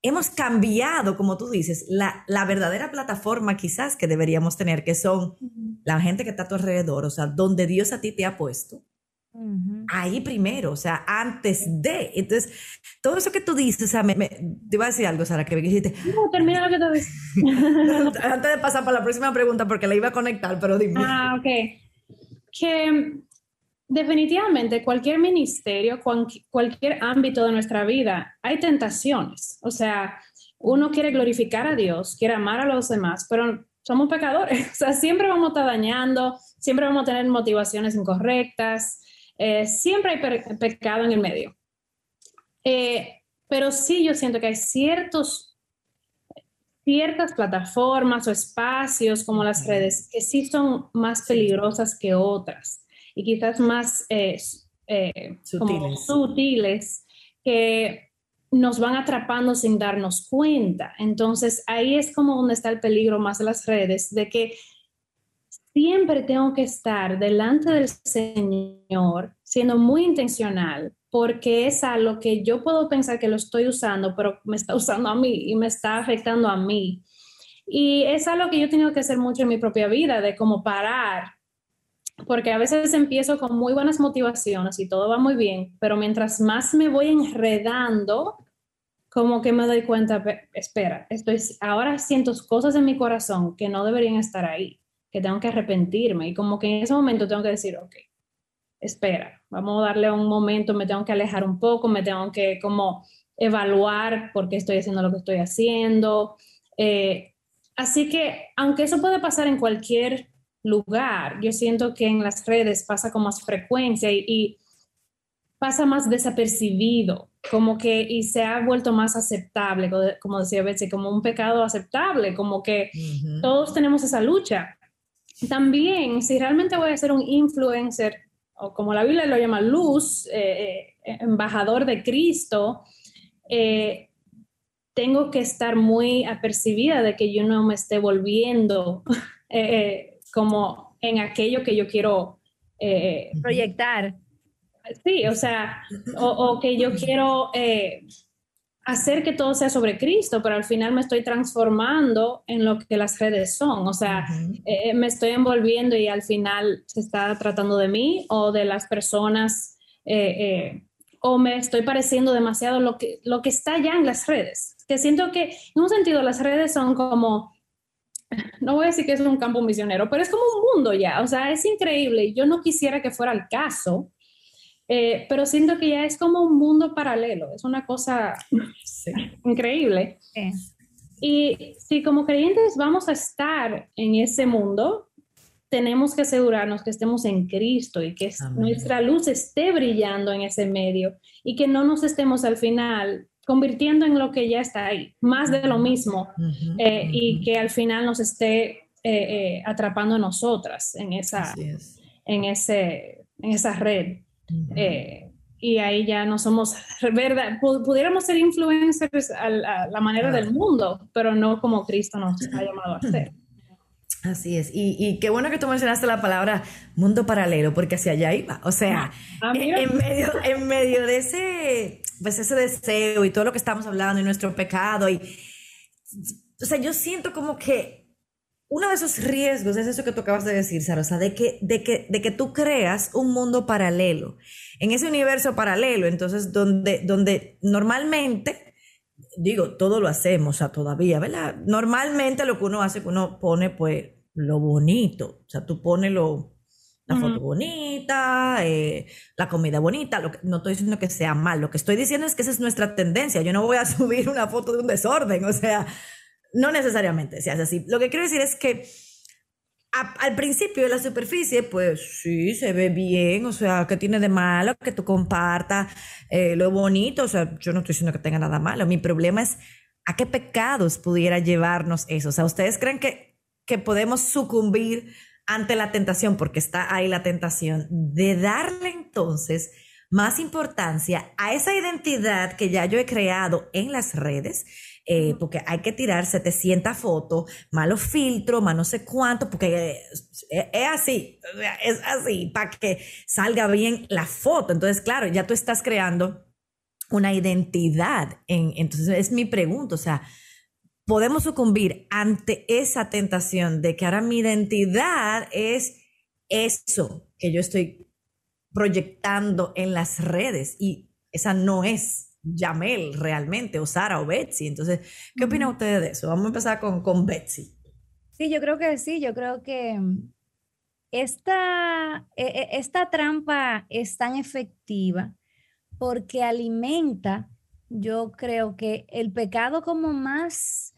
hemos cambiado, como tú dices, la, la, verdadera plataforma quizás que deberíamos tener, que son la gente que está a tu alrededor, o sea, donde Dios a ti te ha puesto. Ahí primero, o sea, antes de. Entonces, todo eso que tú dices, o sea, me, te iba a decir algo, Sara, que me dijiste. No, termina lo que te dices. (laughs) antes de pasar para la próxima pregunta, porque la iba a conectar, pero dime. Ah, ok. Que definitivamente cualquier ministerio, cualquier ámbito de nuestra vida, hay tentaciones. O sea, uno quiere glorificar a Dios, quiere amar a los demás, pero somos pecadores. (laughs) O sea, siempre vamos a estar dañando, siempre vamos a tener motivaciones incorrectas, eh, siempre hay pecado en el medio. Eh, pero sí yo siento que hay ciertas plataformas o espacios como las redes que sí son más peligrosas que otras y quizás más eh, eh, sutiles. sutiles que nos van atrapando sin darnos cuenta. Entonces ahí es como donde está el peligro más de las redes, de que siempre tengo que estar delante del Señor siendo muy intencional, porque es algo que yo puedo pensar que lo estoy usando, pero me está usando a mí y me está afectando a mí. Y es algo que yo tengo que hacer mucho en mi propia vida, de como parar porque a veces empiezo con muy buenas motivaciones y todo va muy bien, pero mientras más me voy enredando, como que me doy cuenta, espera, estoy, ahora siento cosas en mi corazón que no deberían estar ahí, que tengo que arrepentirme y como que en ese momento tengo que decir, ok, espera, vamos a darle un momento, me tengo que alejar un poco, me tengo que como evaluar por qué estoy haciendo lo que estoy haciendo. Eh, así que, aunque eso puede pasar en cualquier lugar. Yo siento que en las redes pasa con más frecuencia y, pasa más desapercibido, como que y se ha vuelto más aceptable, como decía Betsy, como un pecado aceptable, como que todos tenemos esa lucha. También, si realmente voy a ser un influencer, o como la Biblia lo llama, luz, eh, eh, embajador de Cristo, eh, tengo que estar muy apercibida de que yo no me esté volviendo (laughs) como en aquello que yo quiero eh, proyectar. Sí, o sea, o, que yo quiero eh, hacer que todo sea sobre Cristo, pero al final me estoy transformando en lo que las redes son, o sea, eh, me estoy envolviendo y al final se está tratando de mí o de las personas, o me estoy pareciendo demasiado lo que, lo que está ya en las redes. Que siento que en un sentido las redes son como no voy a decir que es un campo misionero, pero es como un mundo ya, o sea, es increíble. Yo no quisiera que fuera el caso, eh, pero siento que ya es como un mundo paralelo, es una cosa increíble. Y si como creyentes vamos a estar en ese mundo, tenemos que asegurarnos que estemos en Cristo y que nuestra luz esté brillando en ese medio y que no nos estemos al final convirtiendo en lo que ya está ahí, más de lo mismo, eh, y que al final nos esté eh, eh, atrapando a nosotras en esa, en ese, en esa red. y ahí ya no somos, (laughs) ¿verdad? Pudiéramos ser influencers a la, manera del mundo, pero no como Cristo nos ha llamado a ser. Así es, y, qué bueno que tú mencionaste la palabra mundo paralelo, porque hacia allá iba. O sea, ah, en, medio, en medio de ese, pues ese deseo y todo lo que estamos hablando y nuestro pecado, y, o sea, yo siento como que uno de esos riesgos es eso que tú acabas de decir, Sara, o sea, de que, de, que, de que tú creas un mundo paralelo. En ese universo paralelo, entonces, donde, donde normalmente digo, todo lo hacemos, o sea, todavía, ¿verdad? Normalmente lo que uno hace, que uno pone, pues, lo bonito, o sea, tú pones lo, La foto bonita, eh, la comida bonita, lo que, no estoy diciendo que sea mal, lo que estoy diciendo es que esa es nuestra tendencia. Yo no voy a (laughs) subir una foto de un desorden, o sea, no necesariamente se hace así. Lo que quiero decir es que al principio de la superficie, pues sí, se ve bien, o sea, que tiene de malo que tú compartas eh, lo bonito, o sea, yo no estoy diciendo que tenga nada malo, mi problema es a qué pecados pudiera llevarnos eso, o sea, ¿ustedes creen que, que podemos sucumbir ante la tentación, porque está ahí la tentación, de darle entonces más importancia a esa identidad que ya yo he creado en las redes? Eh, porque hay que tirar 700 fotos, malos filtros, más no sé cuánto, porque es, así, es así, para que salga bien la foto. Entonces, claro, ya tú estás creando una identidad. En, entonces, es mi pregunta, o sea, podemos sucumbir ante esa tentación de que ahora mi identidad es eso que yo estoy proyectando en las redes y esa no es Yamel realmente, o Sara o Betsy. Entonces, ¿qué opinan ustedes de eso? Vamos a empezar con, con Betsy. Sí, yo creo que sí, yo creo que esta, e, e, esta trampa es tan efectiva porque alimenta, yo creo que el pecado como más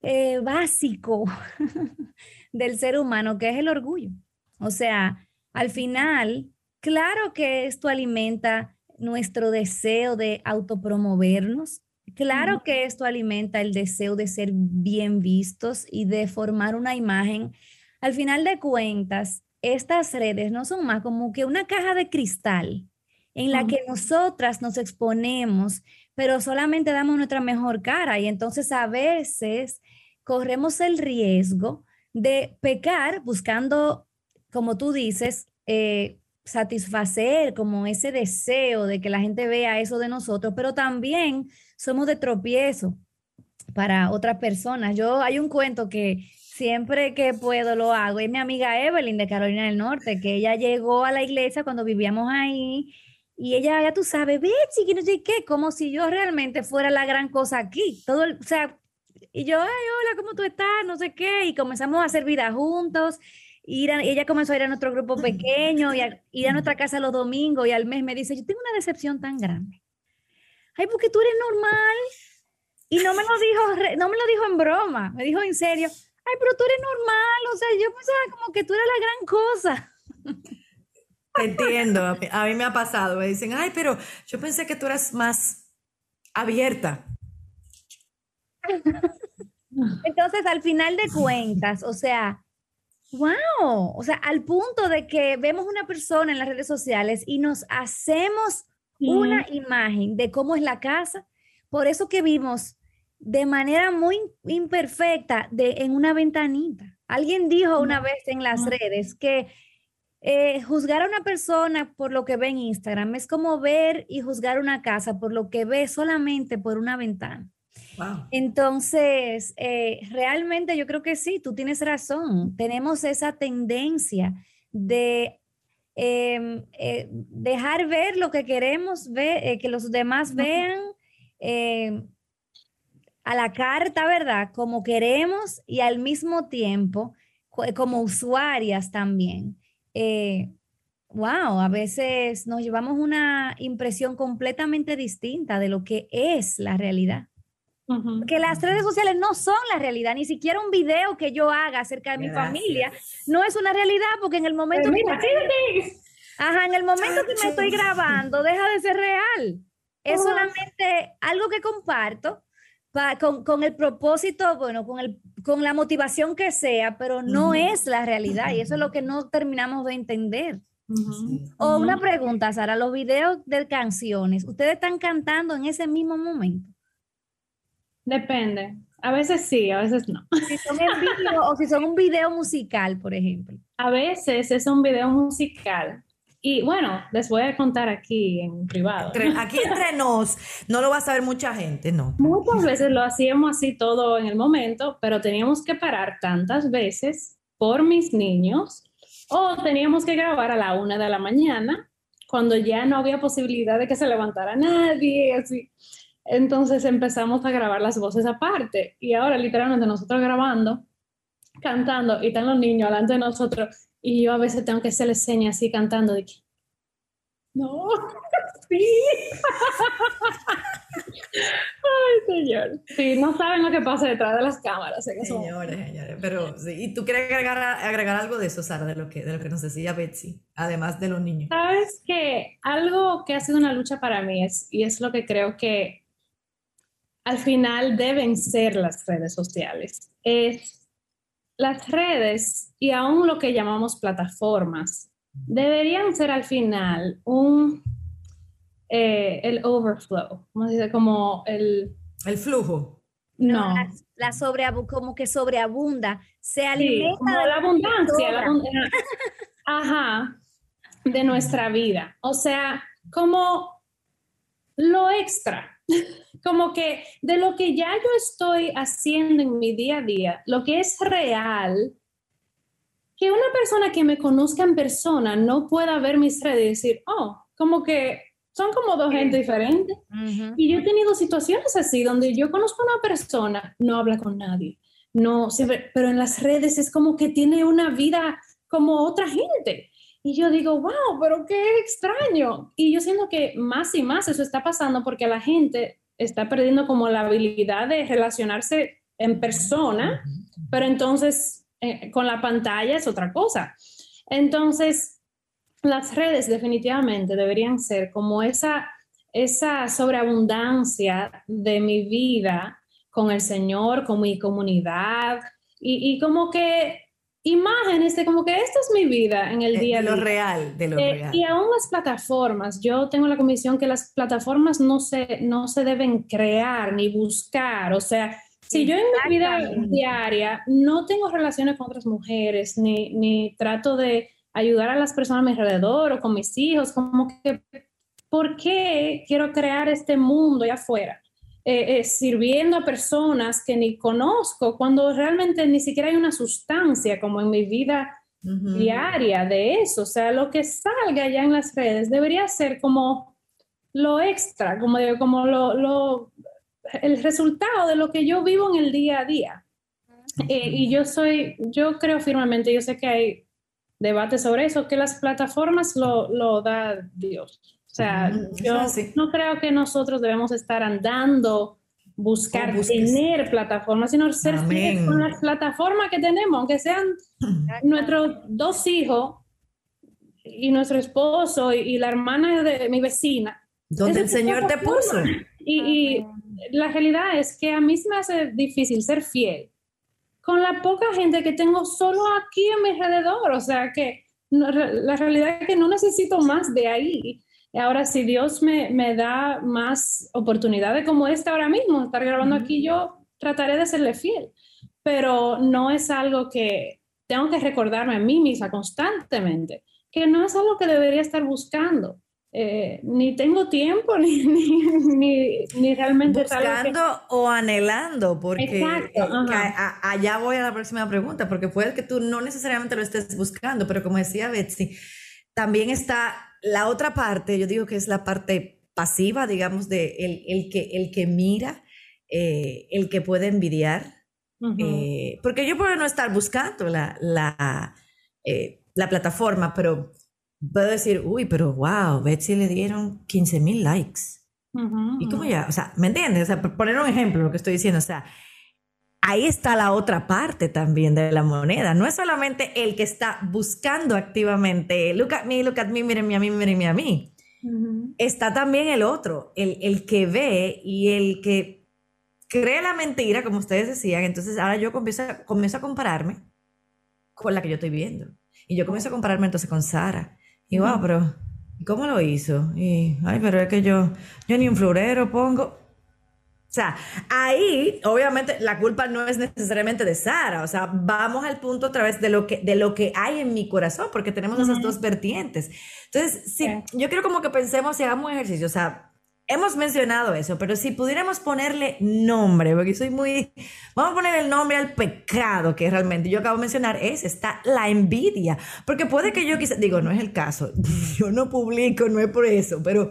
eh, básico (laughs) del ser humano, que es el orgullo. O sea, al final, claro que esto alimenta nuestro deseo de autopromovernos. Claro que esto alimenta el deseo de ser bien vistos y de formar una imagen. Al final de cuentas, estas redes no son más como que una caja de cristal en la que nosotras nos exponemos, pero solamente damos nuestra mejor cara y entonces a veces corremos el riesgo de pecar buscando, como tú dices, eh, satisfacer como ese deseo de que la gente vea eso de nosotros, pero también somos de tropiezo para otras personas. Yo hay un cuento que siempre que puedo lo hago, es mi amiga Evelyn de Carolina del Norte, que ella llegó a la iglesia cuando vivíamos ahí y ella, ya tú sabes, Betsy, que no sé qué, como si yo realmente fuera la gran cosa aquí. Todo, o sea, y yo, ay, hola, ¿cómo tú estás? No sé qué, y comenzamos a hacer vida juntos ella comenzó a ir a nuestro grupo pequeño y a ir a nuestra casa los domingos y al mes me dice, yo tengo una decepción tan grande. Ay, porque tú eres normal. Y no me lo dijo, no me lo dijo en broma, me dijo en serio, ay, pero tú eres normal, o sea, yo pensaba como que tú eras la gran cosa. entiendo, a mí me ha pasado, me dicen, ay, pero yo pensé que tú eras más abierta. (laughs) Entonces, al final de cuentas, o sea, Wow, o sea, al punto de que vemos una persona en las redes sociales y nos hacemos una imagen de cómo es la casa, por eso que vimos de manera muy imperfecta de, en una ventanita. Alguien dijo una vez en las redes que eh, juzgar a una persona por lo que ve en Instagram es como ver y juzgar una casa por lo que ve solamente por una ventana. Entonces, eh, realmente yo creo que sí, tú tienes razón. Tenemos esa tendencia de em, eh, dejar ver lo que queremos ver, eh, que los demás vean a la carta, ¿verdad? Como queremos y al mismo tiempo como usuarias también. wow, a veces nos llevamos una impresión completamente distinta de lo que es la realidad. Que las redes sociales no son la realidad, ni siquiera un video que yo haga acerca de mi familia no es una realidad porque en el momento que ajá, en el momento que me estoy grabando deja de ser real. Es solamente algo que comparto con, con, el propósito, bueno, con, el, con la motivación que sea, pero no es la realidad y eso es lo que no terminamos de entender. O una pregunta, Sara, los videos de canciones, ¿ustedes están cantando en ese mismo momento? Depende. A veces sí, a veces no. Si son (laughs) o si son un video musical, por ejemplo. A veces es un video musical. Y bueno, les voy a contar aquí en privado. aquí entre (laughs) nos, no lo va a saber mucha gente, ¿no? Muchas veces lo hacíamos así todo en el momento, pero teníamos que parar tantas veces por mis niños o teníamos que grabar a la una de la mañana cuando ya no había posibilidad de que se levantara nadie, así. Entonces empezamos a grabar las voces aparte y ahora literalmente nosotros grabando, cantando y están los niños delante de nosotros y yo a veces tengo que hacerle señas así cantando de que, no, (laughs) sí. (laughs) Ay, señor. Sí, no saben lo que pasa detrás de las cámaras. Señores, señores. Pero sí. ¿Y tú quieres agregar, agregar algo de eso, Sara, de lo, que, de lo que nos decía Betsy, además de los niños? Sabes que algo que ha sido una lucha para mí es, y es lo que creo que al final deben ser las redes sociales, es las redes y aún lo que llamamos plataformas deberían ser al final un eh, el overflow, ¿cómo se dice? Como el... El flujo. No. la, sobre, como que sobreabunda, se alimenta. como la abundancia, la abundancia. Ajá, de nuestra vida. O sea, como lo extra, (laughs) como que de lo que ya yo estoy haciendo en mi día a día, lo que es real, que una persona que me conozca en persona no pueda ver mis redes y decir, oh, como que son como dos gente diferentes. Y yo he tenido situaciones así, donde yo conozco a una persona, no habla con nadie, no pero en las redes es como que tiene una vida como otra gente. Y yo digo, wow, pero qué extraño. Y yo siento que más y más eso está pasando porque la gente está perdiendo como la habilidad de relacionarse en persona, pero entonces eh, con la pantalla es otra cosa. Entonces, las redes definitivamente deberían ser como esa, esa sobreabundancia de mi vida con el Señor, con mi comunidad y, como que imágenes de como que esta es mi vida en el eh, día de lo real, de lo eh, real. Y aún las plataformas, yo tengo la convicción que las plataformas no se, no se deben crear ni buscar, o sea, si yo en mi vida diaria no tengo relaciones con otras mujeres, ni, ni trato de ayudar a las personas a mi alrededor o con mis hijos, como que, ¿por qué quiero crear este mundo allá afuera? Eh, eh, sirviendo a personas que ni conozco, cuando realmente ni siquiera hay una sustancia como en mi vida diaria de eso. O sea, lo que salga allá en las redes debería ser como lo extra, como, como lo, lo, el resultado de lo que yo vivo en el día a día. Eh, y yo soy, yo creo firmemente, yo sé que hay debate sobre eso, que las plataformas lo, lo da Dios. O sea, yo no creo que nosotros debemos estar andando, buscar tener plataformas, sino ser fieles con las plataformas que tenemos, aunque sean nuestros dos hijos y nuestro esposo y, la hermana de mi vecina. Donde el Señor te puso. Y, y, la realidad es que a mí se me hace difícil ser fiel con la poca gente que tengo solo aquí a mi alrededor. O sea que la realidad es que no necesito más de ahí. Ahora, si Dios me, me da más oportunidades como esta ahora mismo, estar grabando aquí, yo trataré de serle fiel. Pero no es algo que tengo que recordarme a mí misma constantemente, que no es algo que debería estar buscando. Eh, ni tengo tiempo, (laughs) ni, ni, ni, realmente... Buscando o anhelando, porque eh, allá voy a la próxima pregunta, porque puede que tú no necesariamente lo estés buscando, pero como decía Betsy, también está la otra parte, yo digo que es la parte pasiva, digamos, de el, el que, el que mira, eh, el que puede envidiar, porque yo puedo no estar buscando la, la, la plataforma, pero puedo decir, uy, pero wow, Betsy le dieron 15 mil likes. Y como ya, o sea, ¿me entiendes? O sea, por poner un ejemplo, lo que estoy diciendo, o sea, ahí está la otra parte también de la moneda. No es solamente el que está buscando activamente, look at me, look at me, mírenme a mí, mírenme a mí. Está también el otro, el, el que ve y el que cree la mentira, como ustedes decían. Entonces ahora yo comienzo, comienzo a compararme con la que yo estoy viendo. Y yo comienzo a compararme entonces con Sara. Y wow, pero ¿cómo lo hizo? Y, ay, pero es que yo, yo ni un florero pongo. O sea, ahí, obviamente, la culpa no es necesariamente de Sara. O sea, vamos al punto otra vez de lo que, de lo que hay en mi corazón, porque tenemos esas dos vertientes. Entonces, sí, yo quiero como que pensemos y hagamos un ejercicio. O sea, hemos mencionado eso, pero si pudiéramos ponerle nombre, porque soy muy, vamos a poner el nombre al pecado que realmente yo acabo de mencionar, es, está la envidia, porque puede que yo quizá, digo, no es el caso, (laughs) yo no publico, no es por eso, pero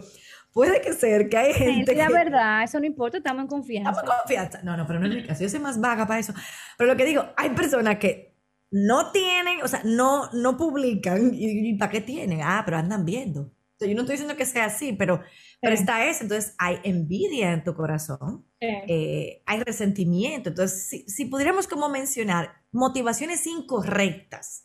puede que ser que hay gente... la verdad, eso no importa, estamos en confianza. Estamos en confianza. No, no, pero no es el caso, yo soy más vaga para eso. Pero lo que digo, hay personas que no tienen, o sea, no, no publican. ¿Y, para qué tienen? Ah, pero andan viendo. yo no estoy diciendo que sea así, pero, pero está eso. Entonces hay envidia en tu corazón, eh, hay resentimiento. Entonces, si, si, pudiéramos como mencionar motivaciones incorrectas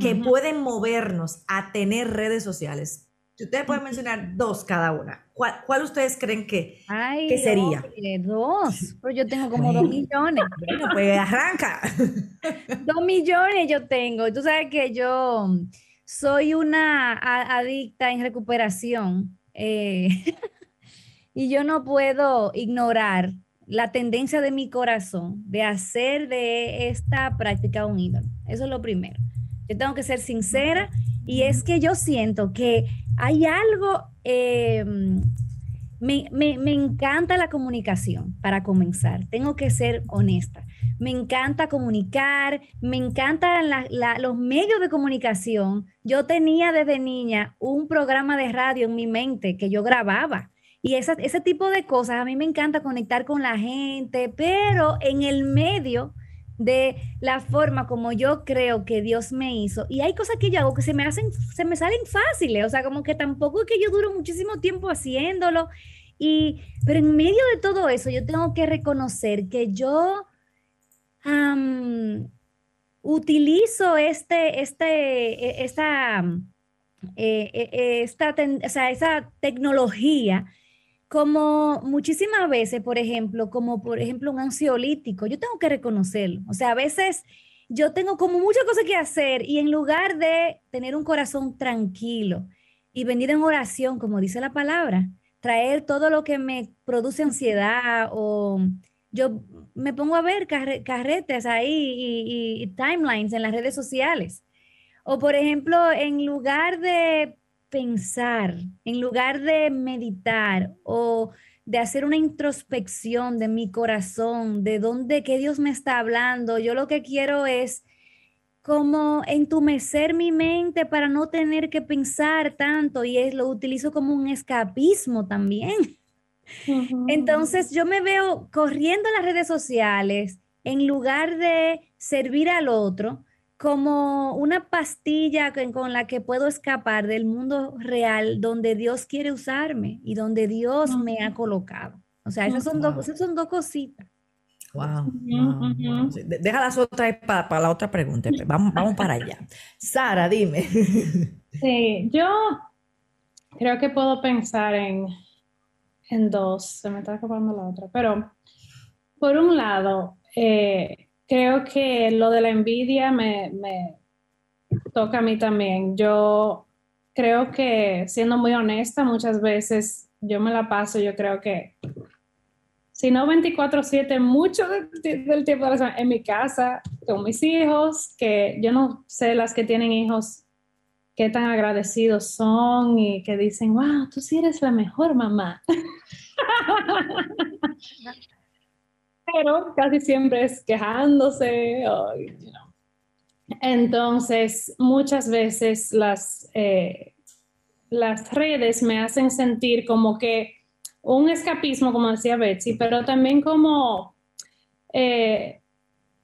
que pueden movernos a tener redes sociales, si ustedes pueden mencionar dos cada una, ¿cuál, ustedes creen que, que sería? dos, pero yo tengo como dos millones. (laughs) Bueno, pues arranca. (laughs) dos millones yo tengo. Tú sabes que yo soy una adicta en recuperación eh, (laughs) y yo no puedo ignorar la tendencia de mi corazón de hacer de esta práctica un ídolo. Eso es lo primero. Yo tengo que ser sincera y es que yo siento que hay algo, em, me, encanta la comunicación para comenzar, tengo que ser honesta. Me encanta comunicar, me encantan los medios de comunicación. Yo tenía desde niña un programa de radio en mi mente que yo grababa. Y ese tipo de cosas, a mí me encanta conectar con la gente, pero en el medio de la forma como yo creo que Dios me hizo. Y hay cosas que yo hago que se me hacen, se me salen fáciles, o sea, como que tampoco es que yo duro muchísimo tiempo haciéndolo. Y, pero en medio de todo eso, yo tengo que reconocer que yo utilizo este, este, e, esta, eh, e, esta, o sea, esa tecnología como muchísimas veces, por ejemplo, como por ejemplo un ansiolítico, yo tengo que reconocerlo. O sea, a veces yo tengo como muchas cosas que hacer y en lugar de tener un corazón tranquilo y venir en oración, como dice la palabra, traer todo lo que me produce ansiedad o yo me pongo a ver carretes ahí y timelines en las redes sociales. O por ejemplo, en lugar de pensar, en lugar de meditar o de hacer una introspección de mi corazón, de dónde, qué Dios me está hablando, yo lo que quiero es como entumecer mi mente para no tener que pensar tanto y es, lo utilizo como un escapismo también. (laughs) Entonces yo me veo corriendo las redes sociales en lugar de servir al otro, como una pastilla con la que puedo escapar del mundo real donde Dios quiere usarme y donde Dios me ha colocado. O sea, esas son, dos, son dos cositas. Wow. Deja las otras para, la otra pregunta. Vamos, vamos para allá. (laughs) Sara, dime. (laughs) Sí, yo creo que puedo pensar en, en dos. Se me está escapando la otra. Pero, por un lado, eh, creo que lo de la envidia me, toca a mí también. Yo creo que, siendo muy honesta, muchas veces yo me la paso, yo creo que, si no 24/7, mucho del tiempo de la en mi casa, con mis hijos, que yo no sé las que tienen hijos, qué tan agradecidos son y que dicen, wow, tú sí eres la mejor mamá. (laughs) pero casi siempre es quejándose. Entonces, muchas veces las, eh, las redes me hacen sentir como que un escapismo, como decía Betsy, pero también como eh,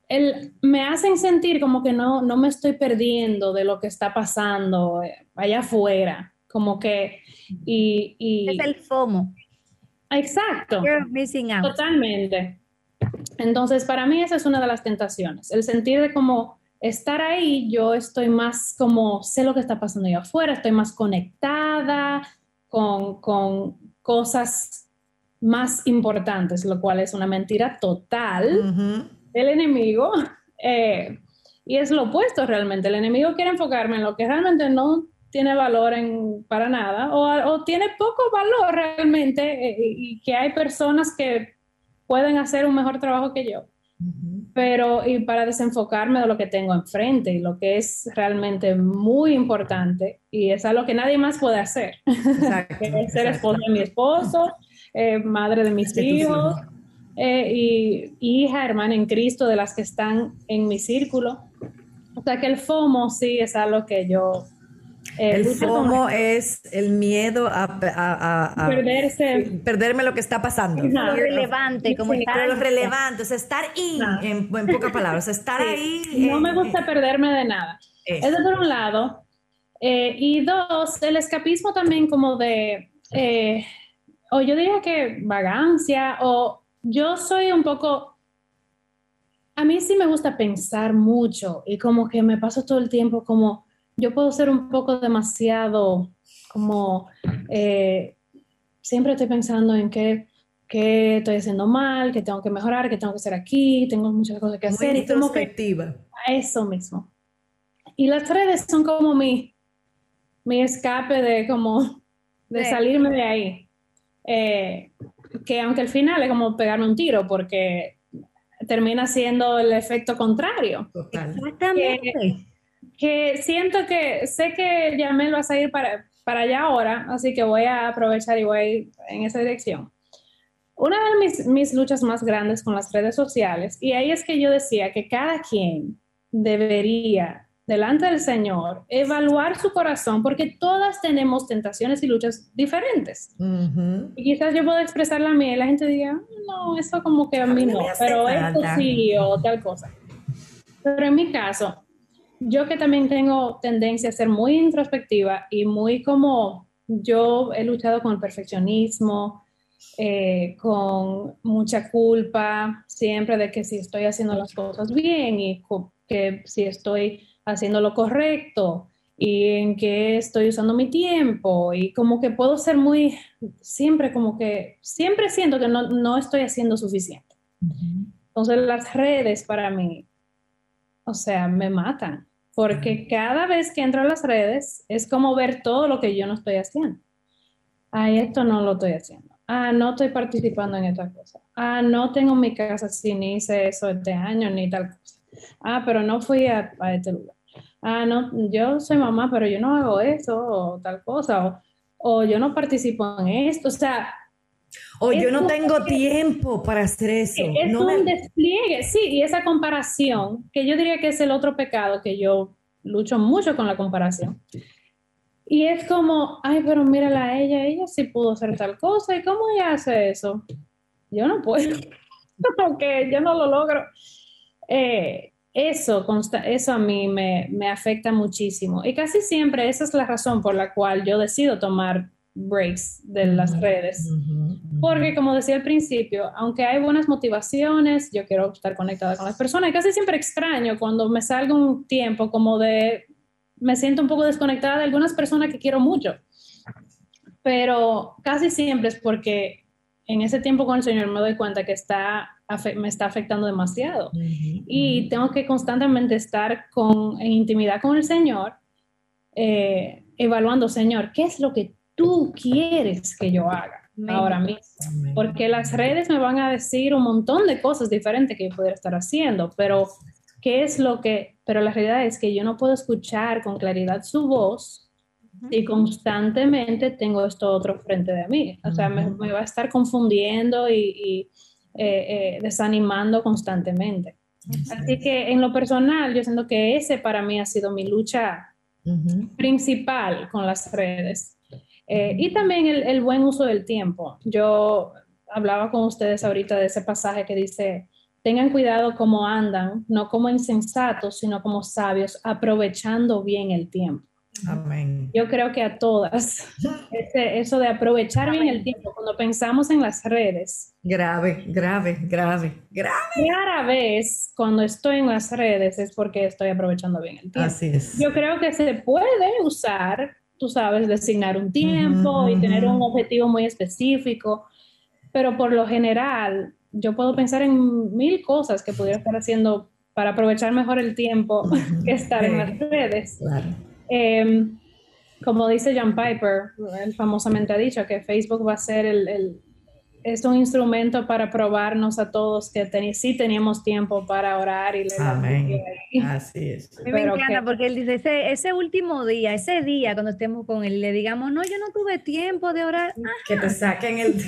el, me hacen sentir como que no, no me estoy perdiendo de lo que está pasando eh, allá afuera, como que... Y, es el FOMO. Exacto. missing out. Totalmente. Entonces, para mí esa es una de las tentaciones, el sentir de como estar ahí, yo estoy más como, sé lo que está pasando ahí afuera, estoy más conectada con, cosas más importantes, lo cual es una mentira total del enemigo. (laughs) Eh, y es lo opuesto realmente. El enemigo quiere enfocarme en lo que realmente no tiene valor en, para nada o, tiene poco valor realmente eh, y que hay personas que pueden hacer un mejor trabajo que yo. Pero y para desenfocarme de lo que tengo enfrente y lo que es realmente muy importante y es algo que nadie más puede hacer. (laughs) ser esposa de mi esposo, eh, madre de mis hijos eh, y hija, hermana en Cristo de las que están en mi círculo. O sea que el FOMO sí es algo que yo Eh, el FOMO es el miedo a, a- a- a- Perderse. perderme lo que está pasando. Ajá. Lo relevante, como Sí, estar Pero lo ahí. relevante, o sea, estar in, Ajá. en, en pocas palabras, o sea, estar ahí. No en- me gusta perderme de nada. Eso. Eso por un lado. Eh, y dos, el escapismo también como de, eh, o yo diría que vagancia, o yo soy un poco, a mí sí me gusta pensar mucho y como que me paso todo el tiempo como, yo puedo ser un poco demasiado, como, eh, siempre estoy pensando en qué, qué estoy haciendo mal, qué tengo que mejorar, qué tengo que hacer aquí, tengo muchas cosas que Muy hacer y como que introspectiva. a eso mismo. Y las redes son como mi, mi escape de como de Sí. salirme de ahí. Eh, que aunque al final es como pegarme un tiro porque termina siendo el efecto contrario. Total. Exactamente. Que siento que sé que Yamel va a salir para, para allá ahora, así que voy a aprovechar y voy a ir en esa dirección. Una de mis, mis luchas más grandes con las redes sociales, y ahí es que yo decía que cada quien debería, delante del Señor, evaluar su corazón, porque todas tenemos tentaciones y luchas diferentes. Ujú. Y quizás yo pueda expresar la mía y la gente diga, "Ah, no, eso como que a mí no pero esto falta". sí o tal cosa. Pero en mi caso, yo que también tengo tendencia a ser muy introspectiva y muy como yo he luchado con el perfeccionismo, eh, con mucha culpa, siempre de que si estoy haciendo las cosas bien y que si estoy haciendo lo correcto y en qué estoy usando mi tiempo y como que puedo ser muy, siempre como que, siempre siento que no, no estoy haciendo suficiente. Entonces las redes para mí, o sea, me matan, porque cada vez que entro a las redes es como ver todo lo que yo no estoy haciendo. Ah, esto no lo estoy haciendo. Ah, no estoy participando en esta cosa. Ah, no tengo mi casa si ni hice eso este año ni tal cosa. Ah, pero no fui a, este lugar. Ah, no, yo soy mamá, pero yo no hago eso o tal cosa. O, o yo no participo en esto. O sea, O yo Es no como tengo tiempo para hacer eso. es No me- un despliegue, sí, y esa comparación, que yo diría que es el otro pecado que yo lucho mucho con la comparación. Y es como, ay, pero mírala a ella, ella sí pudo hacer tal cosa, ¿y cómo ella hace eso? Yo no puedo, (laughs) porque yo no lo logro. Eh, eso, consta- eso a mí me, me afecta muchísimo. Y casi siempre esa es la razón por la cual yo decido tomar breaks de las redes. Porque como decía al principio, aunque hay buenas motivaciones, yo quiero estar conectada con las personas y casi siempre extraño cuando me salgo un tiempo como de, me siento un poco desconectada de algunas personas que quiero mucho. Pero casi siempre es porque en ese tiempo con el Señor me doy cuenta que está, me está afectando demasiado y tengo que constantemente estar con, en intimidad con el Señor, eh, evaluando, Señor, ¿qué es lo que tú quieres que yo haga Amén. ahora mismo? Amén. Porque las redes me van a decir un montón de cosas diferentes que yo pudiera estar haciendo, pero ¿qué es lo que? Pero la realidad es que yo no puedo escuchar con claridad su voz y constantemente tengo esto otro frente de mí. O sea, me, me va a estar confundiendo y, y, eh, eh, desanimando constantemente. Así que en lo personal, yo siento que ese para mí ha sido mi lucha Ujú. principal con las redes. Eh, y también el, el buen uso del tiempo. Yo hablaba con ustedes ahorita de ese pasaje que dice, tengan cuidado cómo andan, no como insensatos, sino como sabios, aprovechando bien el tiempo. Amén. Yo creo que a todas, (laughs) ese- eso de aprovechar bien el tiempo, cuando pensamos en las redes, Grave, grave, grave, grave. rara vez cuando estoy en las redes es porque estoy aprovechando bien el tiempo. Así es. Yo creo que se puede usar, tú sabes, designar un tiempo Ujú, y tener un objetivo muy específico, pero por lo general yo puedo pensar en mil cosas que pudiera estar haciendo para aprovechar mejor el tiempo Ujú. (laughs) que estar en las redes. Claro. Eh, como dice John Piper, él famosamente ha dicho que Facebook va a ser el, el- es un instrumento para probarnos a todos que teni- sí teníamos tiempo para orar y leer Amén. Así es. A mí me Pero encanta que- porque él dice, ese, ese último día, ese día cuando estemos con él, le digamos, no, yo no tuve tiempo de orar. Ah, Que te saquen el. (laughs)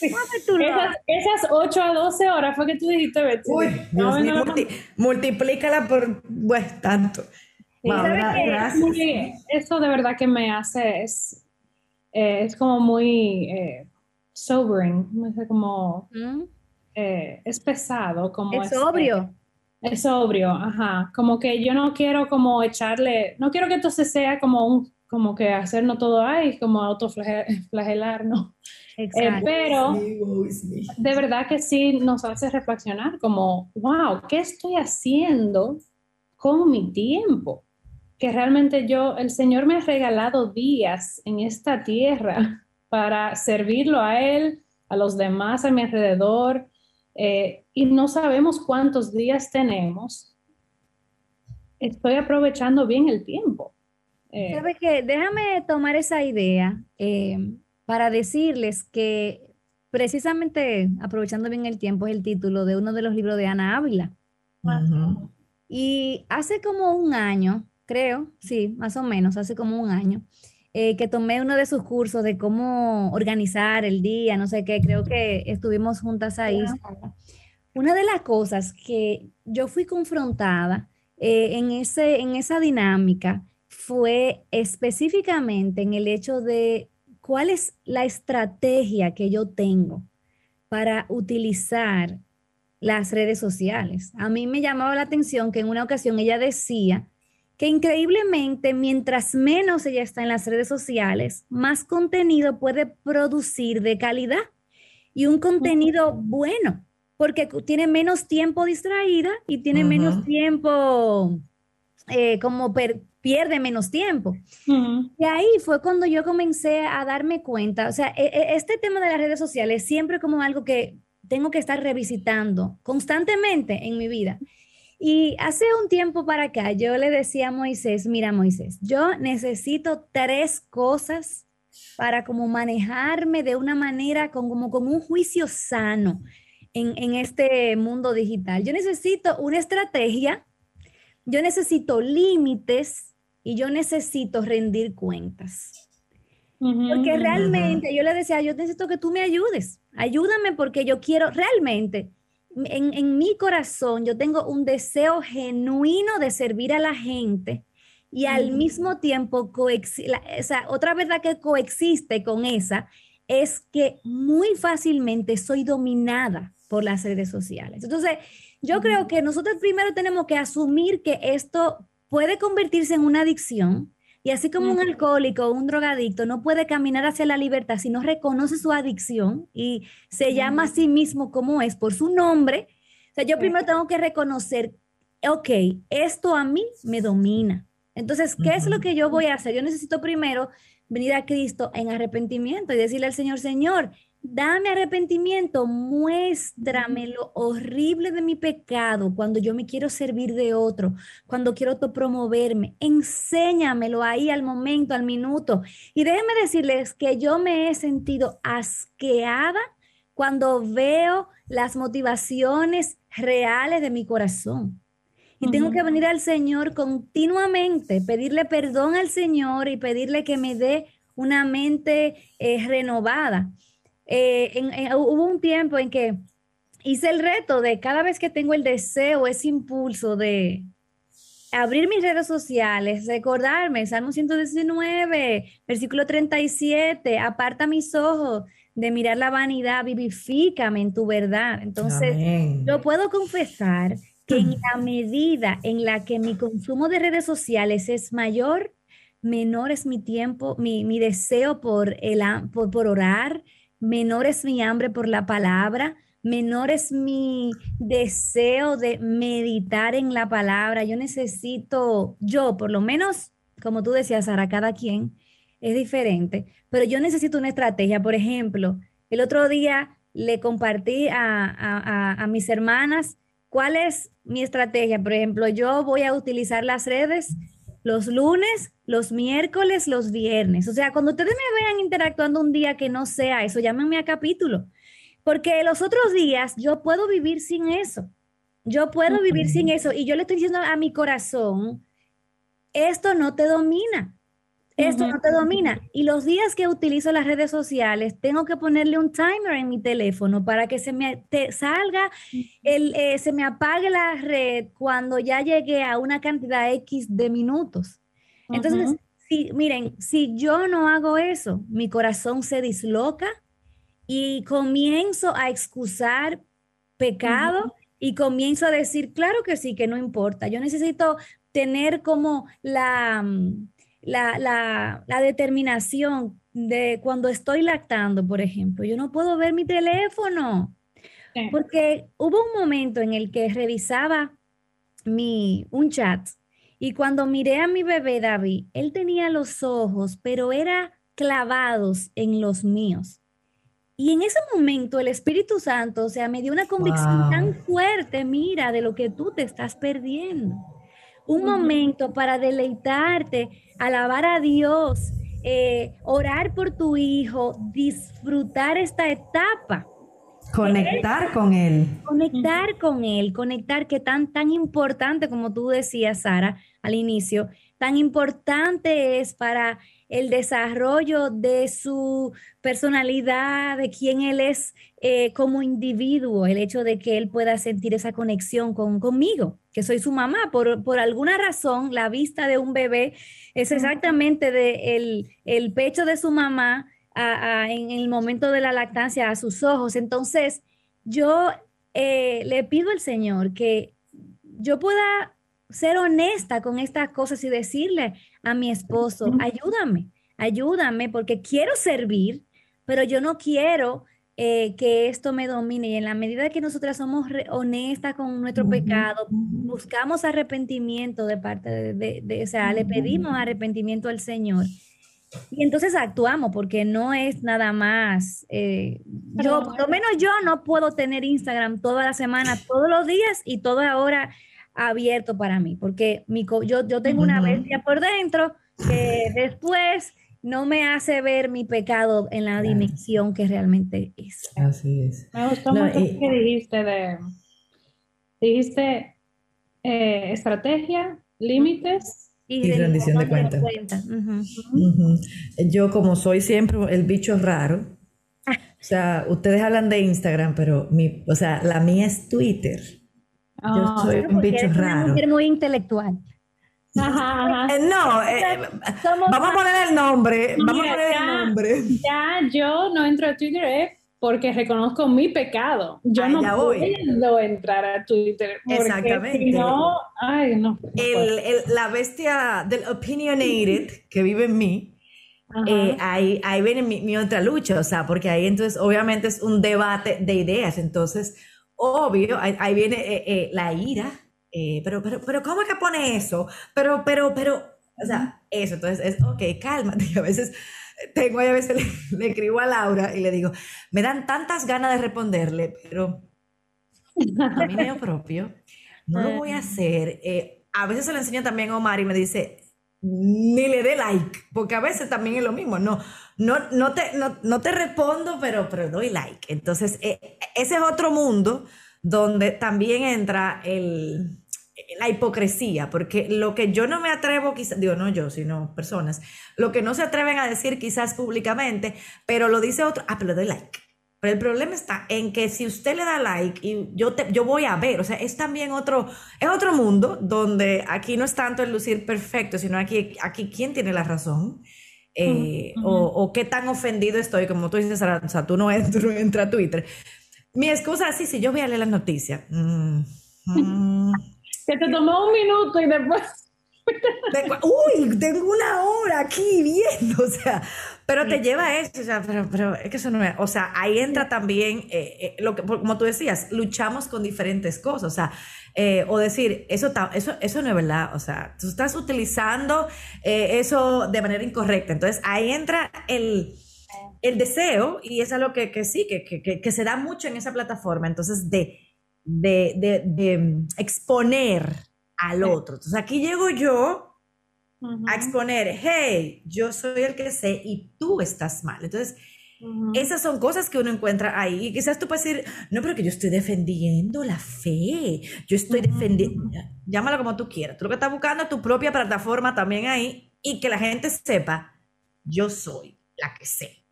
¿cómo tú lo Esas, esas 8 a 12 horas fue que tú dijiste, Betsy. Uy, No, no, multi- multiplícala por. Pues tanto. eso de verdad que me hace, es, eh, es como muy eh, sobering, como, ¿Mm? eh, es pesado. Como es sobrio. Es sobrio, ajá. Como que yo no quiero como echarle, no quiero que entonces sea como un, como que hacernos todo ahí, como autoflagelarnos. (laughs) Eh, pero de verdad que sí nos hace reflexionar como, wow, ¿qué estoy haciendo con mi tiempo? Que realmente yo, el Señor me ha regalado días en esta tierra para servirlo a Él, a los demás a mi alrededor, eh, y no sabemos cuántos días tenemos. Estoy aprovechando bien el tiempo. Eh, ¿Sabe qué? Déjame tomar esa idea para decirles que precisamente aprovechando bien el tiempo es el título de uno de los libros de Ana Ávila. Y hace como un año, creo, sí, más o menos, hace como un año, eh, que tomé uno de sus cursos de cómo organizar el día, no sé qué, creo que estuvimos juntas ahí. Una de las cosas que yo fui confrontada eh, en, ese, en esa dinámica fue específicamente en el hecho de ¿cuál es la estrategia que yo tengo para utilizar las redes sociales? A mí me llamaba la atención que en una ocasión ella decía que increíblemente mientras menos ella está en las redes sociales, más contenido puede producir de calidad y un contenido bueno, porque tiene menos tiempo distraída y tiene menos tiempo eh, como per, pierde menos tiempo. Y ahí fue cuando yo comencé a darme cuenta, o sea, e, e, este tema de las redes sociales siempre como algo que tengo que estar revisitando constantemente en mi vida. Y hace un tiempo para acá yo le decía a Moisés, mira Moisés, yo necesito tres cosas para como manejarme de una manera con, como con un juicio sano en, en este mundo digital. Yo necesito una estrategia, yo necesito límites y yo necesito rendir cuentas. porque realmente yo le decía, yo necesito que tú me ayudes, ayúdame porque yo quiero realmente, en, en mi corazón yo tengo un deseo genuino de servir a la gente y al mismo tiempo, otra verdad que coexiste con esa es que muy fácilmente soy dominada por las redes sociales. Entonces, yo creo que nosotros primero tenemos que asumir que esto puede convertirse en una adicción. Y así como un alcohólico o un drogadicto no puede caminar hacia la libertad si no reconoce su adicción y se llama a sí mismo como es por su nombre, o sea, yo primero tengo que reconocer, ok, esto a mí me domina. Entonces, ¿qué es lo que yo voy a hacer? Yo necesito primero venir a Cristo en arrepentimiento y decirle al Señor, Señor, Dame arrepentimiento, muéstrame lo horrible de mi pecado cuando yo me quiero servir de otro, cuando quiero autopromoverme. Enséñamelo ahí al momento, al minuto. Y déjenme decirles que yo me he sentido asqueada cuando veo las motivaciones reales de mi corazón. Y tengo que venir al Señor continuamente, pedirle perdón al Señor y pedirle que me dé una mente eh, renovada. Eh, hubo un tiempo en que hice el reto de cada vez que tengo el deseo, ese impulso de abrir mis redes sociales, recordarme, Salmo 119, versículo 37, aparta mis ojos de mirar la vanidad, vivifícame en tu verdad. Entonces, yo puedo confesar que en la medida en la que mi consumo de redes sociales es mayor, menor es mi tiempo, mi, mi deseo por, el, por, por orar, menor es mi hambre por la palabra, menor es mi deseo de meditar en la palabra. Yo necesito, yo por lo menos, como tú decías, Sara, cada quien es diferente, pero yo necesito una estrategia. Por ejemplo, el otro día le compartí a, a mis hermanas cuál es mi estrategia. Por ejemplo, yo voy a utilizar las redes los lunes, los miércoles, los viernes. O sea, cuando ustedes me vean interactuando un día que no sea eso, llámenme a capítulo. Porque los otros días yo puedo vivir sin eso. Yo puedo vivir sin eso. Y yo le estoy diciendo a mi corazón, esto no te domina. Esto no te domina. Y los días que utilizo las redes sociales, tengo que ponerle un timer en mi teléfono para que se me salga, el, eh, se me apague la red cuando ya llegue a una cantidad X de minutos. Entonces, si, miren, si yo no hago eso, mi corazón se disloca y comienzo a excusar pecado y comienzo a decir, claro que sí, que no importa. Yo necesito tener como la mm, la, determinación de cuando estoy lactando, por ejemplo, yo no puedo ver mi teléfono. Porque hubo un momento en el que revisaba mi, un chat y cuando miré a mi bebé David, él tenía los ojos, pero era clavados en los míos. Y en ese momento el Espíritu Santo, o sea, me dio una convicción tan fuerte, mira, de lo que tú te estás perdiendo un momento para deleitarte, alabar a Dios, eh, orar por tu hijo, disfrutar esta etapa. Conectar con él. Conectar con él, conectar que tan, tan importante como tú decías, Sara, al inicio, tan importante es para el desarrollo de su personalidad, de quién él es eh, como individuo, el hecho de que él pueda sentir esa conexión con, conmigo, que soy su mamá. Por, por alguna razón, la vista de un bebé es exactamente de el, el pecho de su mamá en el momento de la lactancia a sus ojos. Entonces, yo eh, le pido al Señor que yo pueda ser honesta con estas cosas y decirle a mi esposo, ayúdame, ayúdame porque quiero servir, pero yo no quiero eh, que esto me domine. Y en la medida que nosotras somos honestas con nuestro pecado, buscamos arrepentimiento de parte de, o sea, le pedimos arrepentimiento al Señor. Y entonces actuamos porque no es nada más. Eh, yo, por lo menos yo no puedo tener Instagram toda la semana, todos los días y toda hora abierto para mí, porque mi, yo, yo tengo una bestia por dentro que después no me hace ver mi pecado en la dimensión que realmente es. Así es. Me gustó mucho lo que dijiste de, dijiste eh, estrategia, límites. Y, rendición de cuentas. Yo como soy siempre el bicho raro, o sea, ustedes hablan de Instagram, pero mi, o sea, la mía es Twitter. Yo ah, soy un bicho raro. Una mujer muy intelectual. Eh, no, eh, vamos a poner el nombre. Vamos a poner ya, el nombre. Ya yo no entro a Twitter eh, porque reconozco mi pecado. Yo no puedo entrar a Twitter. Exactamente. Si no, ay, no. El, el, la bestia del opinionated que vive en mí. ahí, ahí viene mi, mi, otra lucha, o sea, porque ahí entonces obviamente es un debate de ideas, entonces obvio, ahí, viene eh, eh, la ira, eh, pero, pero, pero, ¿cómo es que pone eso? Pero, pero, pero, o sea, eso, entonces es, ok, cálmate, (laughs) y a veces tengo, a veces le, escribo a Laura y le digo, me dan tantas ganas de responderle, pero a mí medio propio, no lo voy a hacer. a veces se lo enseño también a Omar y me dice, ni le dé like, porque a veces también es lo mismo, no, no, no, te, no, te respondo, pero, pero doy like. Entonces, eh, ese es otro mundo donde también entra el, la hipocresía, porque lo que yo no me atrevo, quizás, digo, no yo, sino personas, lo que no se atreven a decir quizás públicamente, pero lo dice otro, ah, pero le doy like. Pero el problema está en que si usted le da like y yo, te, yo voy a ver, o sea, es también otro, es otro mundo donde aquí no es tanto el lucir perfecto, sino aquí, aquí quién tiene la razón. Eh, o, qué tan ofendido estoy, como tú dices, o sea, (laughs) tú no entras a Twitter. Mi excusa es, sí, sí, yo voy a leer las noticias. Mm, mm. Que te tomó un minuto y después... Uy, tengo una hora aquí viendo, (laughs) o sea, pero te lleva a eso, o sea, pero, pero, es que eso no es, o sea, ahí entra también, eh, eh, lo que, como tú decías, luchamos con diferentes cosas, o sea, eh, o decir, eso, eso, eso no es verdad, o sea, tú estás utilizando eso de manera incorrecta, entonces ahí entra el, el deseo, y es algo que, que sí, que, que, que, se da mucho en esa plataforma, entonces de, de, de, de mm, exponer al otro. Entonces aquí llego yo a exponer, hey, yo soy el que sé y tú estás mal. Entonces, esas son cosas que uno encuentra ahí. Y quizás tú puedes decir, no, pero que yo estoy defendiendo la fe, yo estoy defendiendo, llámalo como tú quieras. Tú lo que estás buscando es tu propia plataforma también ahí y que la gente sepa, yo soy la que sé.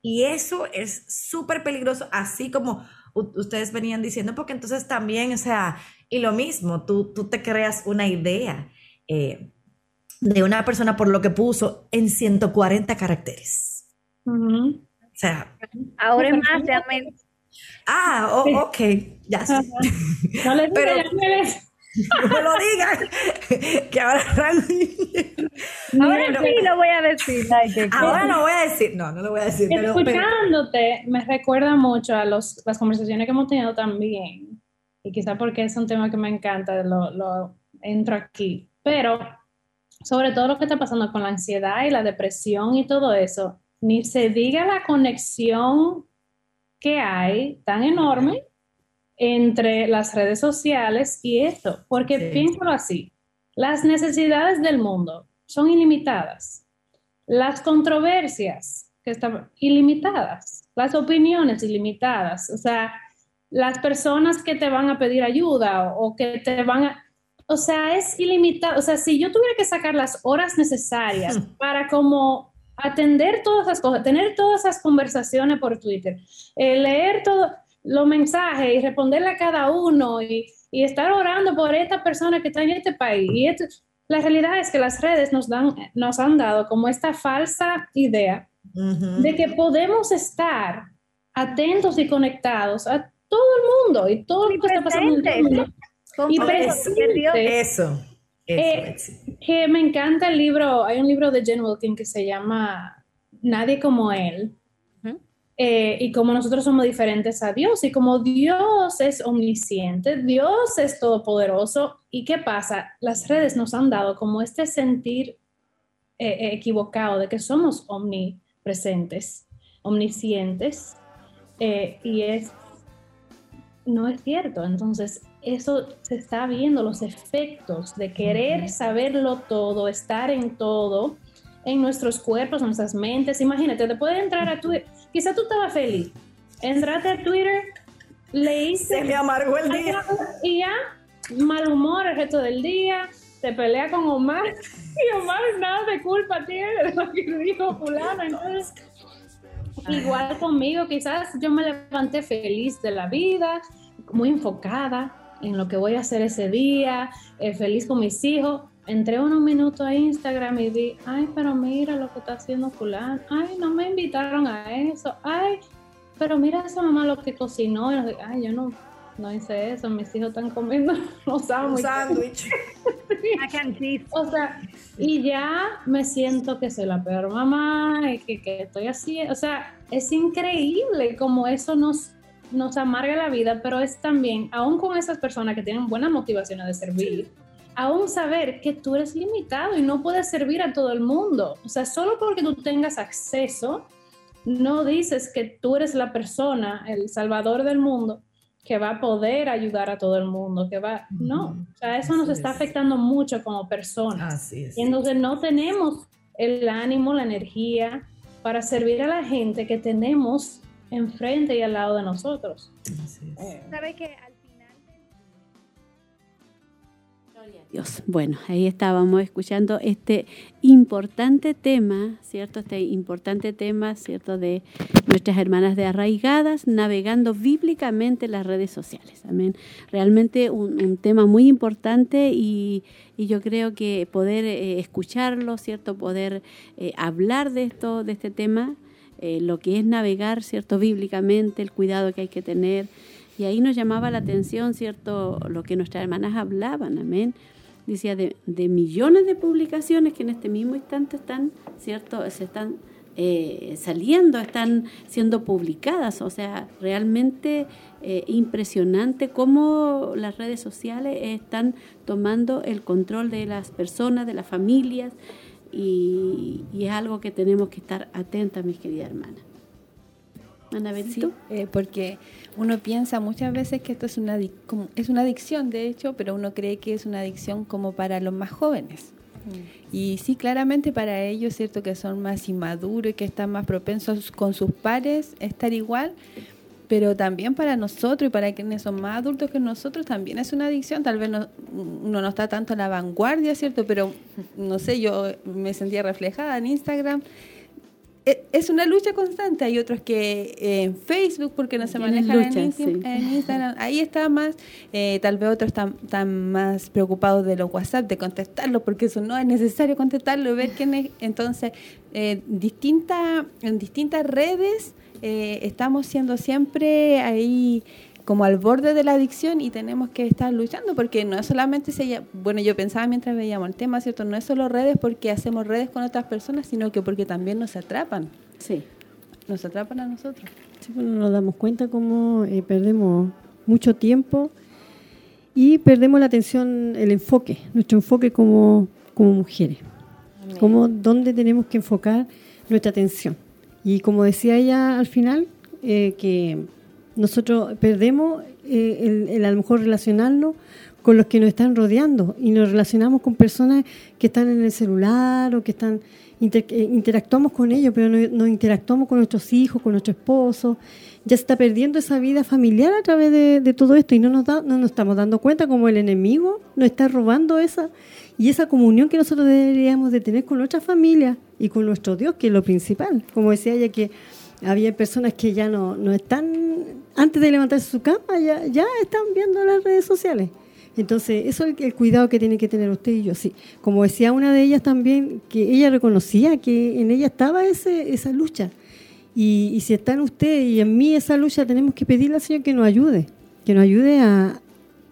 Y eso es súper peligroso, así como ustedes venían diciendo, porque entonces también, o sea, y lo mismo, tú, tú te creas una idea eh, de una persona por lo que puso en 140 caracteres. O sea. Ahora es más, realmente. Ah, ok, ya sé. No le (laughs) Pero, no lo digas, que ahora (laughs) Ahora sí lo voy a decir. ahora lo voy a decir, no, no lo voy a decir. Escuchándote me recuerda mucho a los, las conversaciones que hemos tenido también, y quizá porque es un tema que me encanta, lo, lo entro aquí, pero sobre todo lo que está pasando con la ansiedad y la depresión y todo eso, ni se diga la conexión que hay tan enorme entre las redes sociales y esto, porque piénsalo así, las necesidades del mundo son ilimitadas, las controversias que están ilimitadas, las opiniones ilimitadas, o sea, las personas que te van a pedir ayuda o, que te van a... O sea, es ilimitado. O sea, si yo tuviera que sacar las horas necesarias para como atender todas esas cosas, tener todas esas conversaciones por Twitter, eh, leer todo, los mensajes y responderle a cada uno y, estar orando por esta persona que está en este país. Y la realidad es que las redes nos, dan, nos han dado como esta falsa idea de que podemos estar atentos y conectados a todo el mundo y todo lo que está pasando en el mundo. Y eso, eh, que me encanta el libro, hay un libro de Jen Wilkin que se llama Nadie como él, eh, y como nosotros somos diferentes a Dios y como Dios es omnisciente, Dios es todopoderoso. ¿Y qué pasa? Las redes nos han dado como este sentir eh, eh, equivocado de que somos omnipresentes, omniscientes, y es, no es cierto. Entonces, eso se está viendo, los efectos de querer saberlo todo, estar en todo, en nuestros cuerpos, en nuestras mentes. Imagínate, te puede entrar a tu Quizá tú estabas feliz. Entraste a Twitter, leíste. Se me amargó el día. Y ya, mal humor el resto del día, te pelea con Omar. (laughs) Y Omar nada de culpa tiene de lo que dijo Fulano. Entonces, igual conmigo, quizás yo me levanté feliz de la vida, muy enfocada en lo que voy a hacer ese día, eh, feliz con mis hijos entré unos minutos a Instagram y vi, ay, pero mira lo que está haciendo fulano, ay, no me invitaron a eso, ay, pero mira esa mamá lo que cocinó, ay, yo no, no hice eso, mis hijos están comiendo (laughs) los sándwiches. (laughs) o sea, y ya me siento que soy la peor mamá y que, que estoy así, o sea, es increíble como eso nos nos amarga la vida, pero es también, aún con esas personas que tienen buenas motivaciones de servir, aún saber que tú eres limitado y no puedes servir a todo el mundo. O sea, solo porque tú tengas acceso, no dices que tú eres la persona, el salvador del mundo, que va a poder ayudar a todo el mundo, que va, no, o sea, eso nos está afectando mucho como personas. Así es. Y entonces no tenemos el ánimo, la energía para servir a la gente que tenemos enfrente y al lado de nosotros. Así es. ¿Sabe que Dios. Bueno, ahí estábamos escuchando este importante tema, ¿cierto? Este importante tema, ¿cierto? De nuestras hermanas de arraigadas navegando bíblicamente las redes sociales. Amén. Realmente un, tema muy importante y, yo creo que poder eh, escucharlo, ¿cierto? Poder eh, hablar de esto, de este tema, eh, lo que es navegar, ¿cierto? Bíblicamente, el cuidado que hay que tener. Y ahí nos llamaba la atención, ¿cierto? Lo que nuestras hermanas hablaban, amén decía, de, millones de publicaciones que en este mismo instante están, ¿cierto? Se están eh, saliendo, están siendo publicadas. O sea, realmente eh, impresionante cómo las redes sociales están tomando el control de las personas, de las familias, y, y es algo que tenemos que estar atentas, mis queridas hermanas. Ana sí, eh, porque uno piensa muchas veces que esto es una, es una adicción, de hecho, pero uno cree que es una adicción como para los más jóvenes. Mm. Y sí, claramente para ellos, cierto que son más inmaduros y que están más propensos con sus pares a estar igual, pero también para nosotros y para quienes son más adultos que nosotros también es una adicción. Tal vez no, uno no está tanto en la vanguardia, ¿cierto? Pero no sé, yo me sentía reflejada en Instagram es una lucha constante. Hay otros que en Facebook, porque no se manejan en, Instagram, ahí está más. Eh, tal vez otros están, más preocupados de los WhatsApp, de contestarlo, porque eso no es necesario contestarlo, ver quién es. Entonces, eh, distinta, en distintas redes eh, estamos siendo siempre ahí como al borde de la adicción y tenemos que estar luchando porque no es solamente se bueno yo pensaba mientras veíamos el tema cierto no es solo redes porque hacemos redes con otras personas sino que porque también nos atrapan. Sí. Nos atrapan a nosotros. Sí, bueno, nos damos cuenta cómo eh, perdemos mucho tiempo y perdemos la atención el enfoque nuestro enfoque como como mujeres. Como dónde tenemos que enfocar nuestra atención. Y como decía ella al final eh, que nosotros perdemos eh, el, a lo mejor relacionarnos con los que nos están rodeando y nos relacionamos con personas que están en el celular o que están eh, interactuamos con ellos, pero no, interactuamos con nuestros hijos, con nuestro esposo. Ya se está perdiendo esa vida familiar a través de, todo esto y no nos, da, no nos estamos dando cuenta como el enemigo nos está robando esa y esa comunión que nosotros deberíamos de tener con nuestra familia y con nuestro Dios, que es lo principal. Como decía ella, que había personas que ya no, no están, antes de levantarse su cama, ya, ya están viendo las redes sociales. Entonces, eso es el, cuidado que tiene que tener usted y yo. Sí, como decía una de ellas también, que ella reconocía que en ella estaba ese, esa lucha. Y, si está en usted y en mí esa lucha, tenemos que pedirle al Señor que nos ayude, que nos ayude a,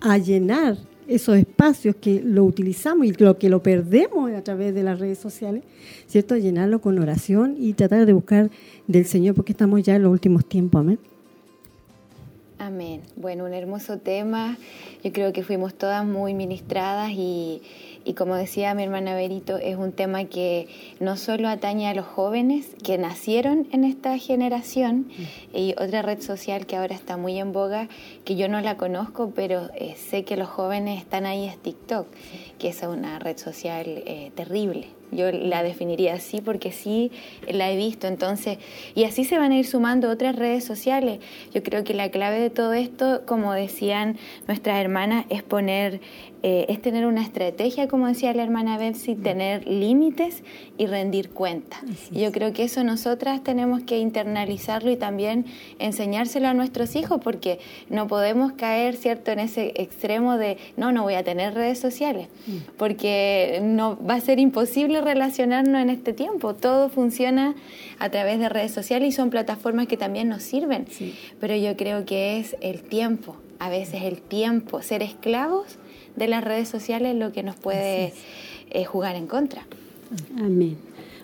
a llenar esos espacios que lo utilizamos y lo que lo perdemos a través de las redes sociales, ¿cierto? Llenarlo con oración y tratar de buscar del Señor porque estamos ya en los últimos tiempos. Amén. Amén. Bueno, un hermoso tema. Yo creo que fuimos todas muy ministradas y, y como decía mi hermana Berito, es un tema que no solo atañe a los jóvenes que nacieron en esta generación, mm. y otra red social que ahora está muy en boga, que yo no la conozco, pero eh, sé que los jóvenes están ahí, es TikTok, que es una red social eh, terrible yo la definiría así porque sí la he visto. Entonces, y así se van a ir sumando otras redes sociales. Yo creo que la clave de todo esto, como decían nuestras hermanas, es poner eh, es tener una estrategia, como decía la hermana Betsy, tener límites y rendir cuenta. yo creo que eso nosotras tenemos que internalizarlo y también enseñárselo a nuestros hijos, porque no podemos caer, ¿cierto?, en ese extremo de, no, no voy a tener redes sociales, mm. porque no va a ser imposible relacionarnos en este tiempo. Todo funciona a través de redes sociales y son plataformas que también nos sirven. Pero yo creo que es el tiempo, a veces el tiempo, ser esclavos de las redes sociales lo que nos puede eh, jugar en contra. Amén.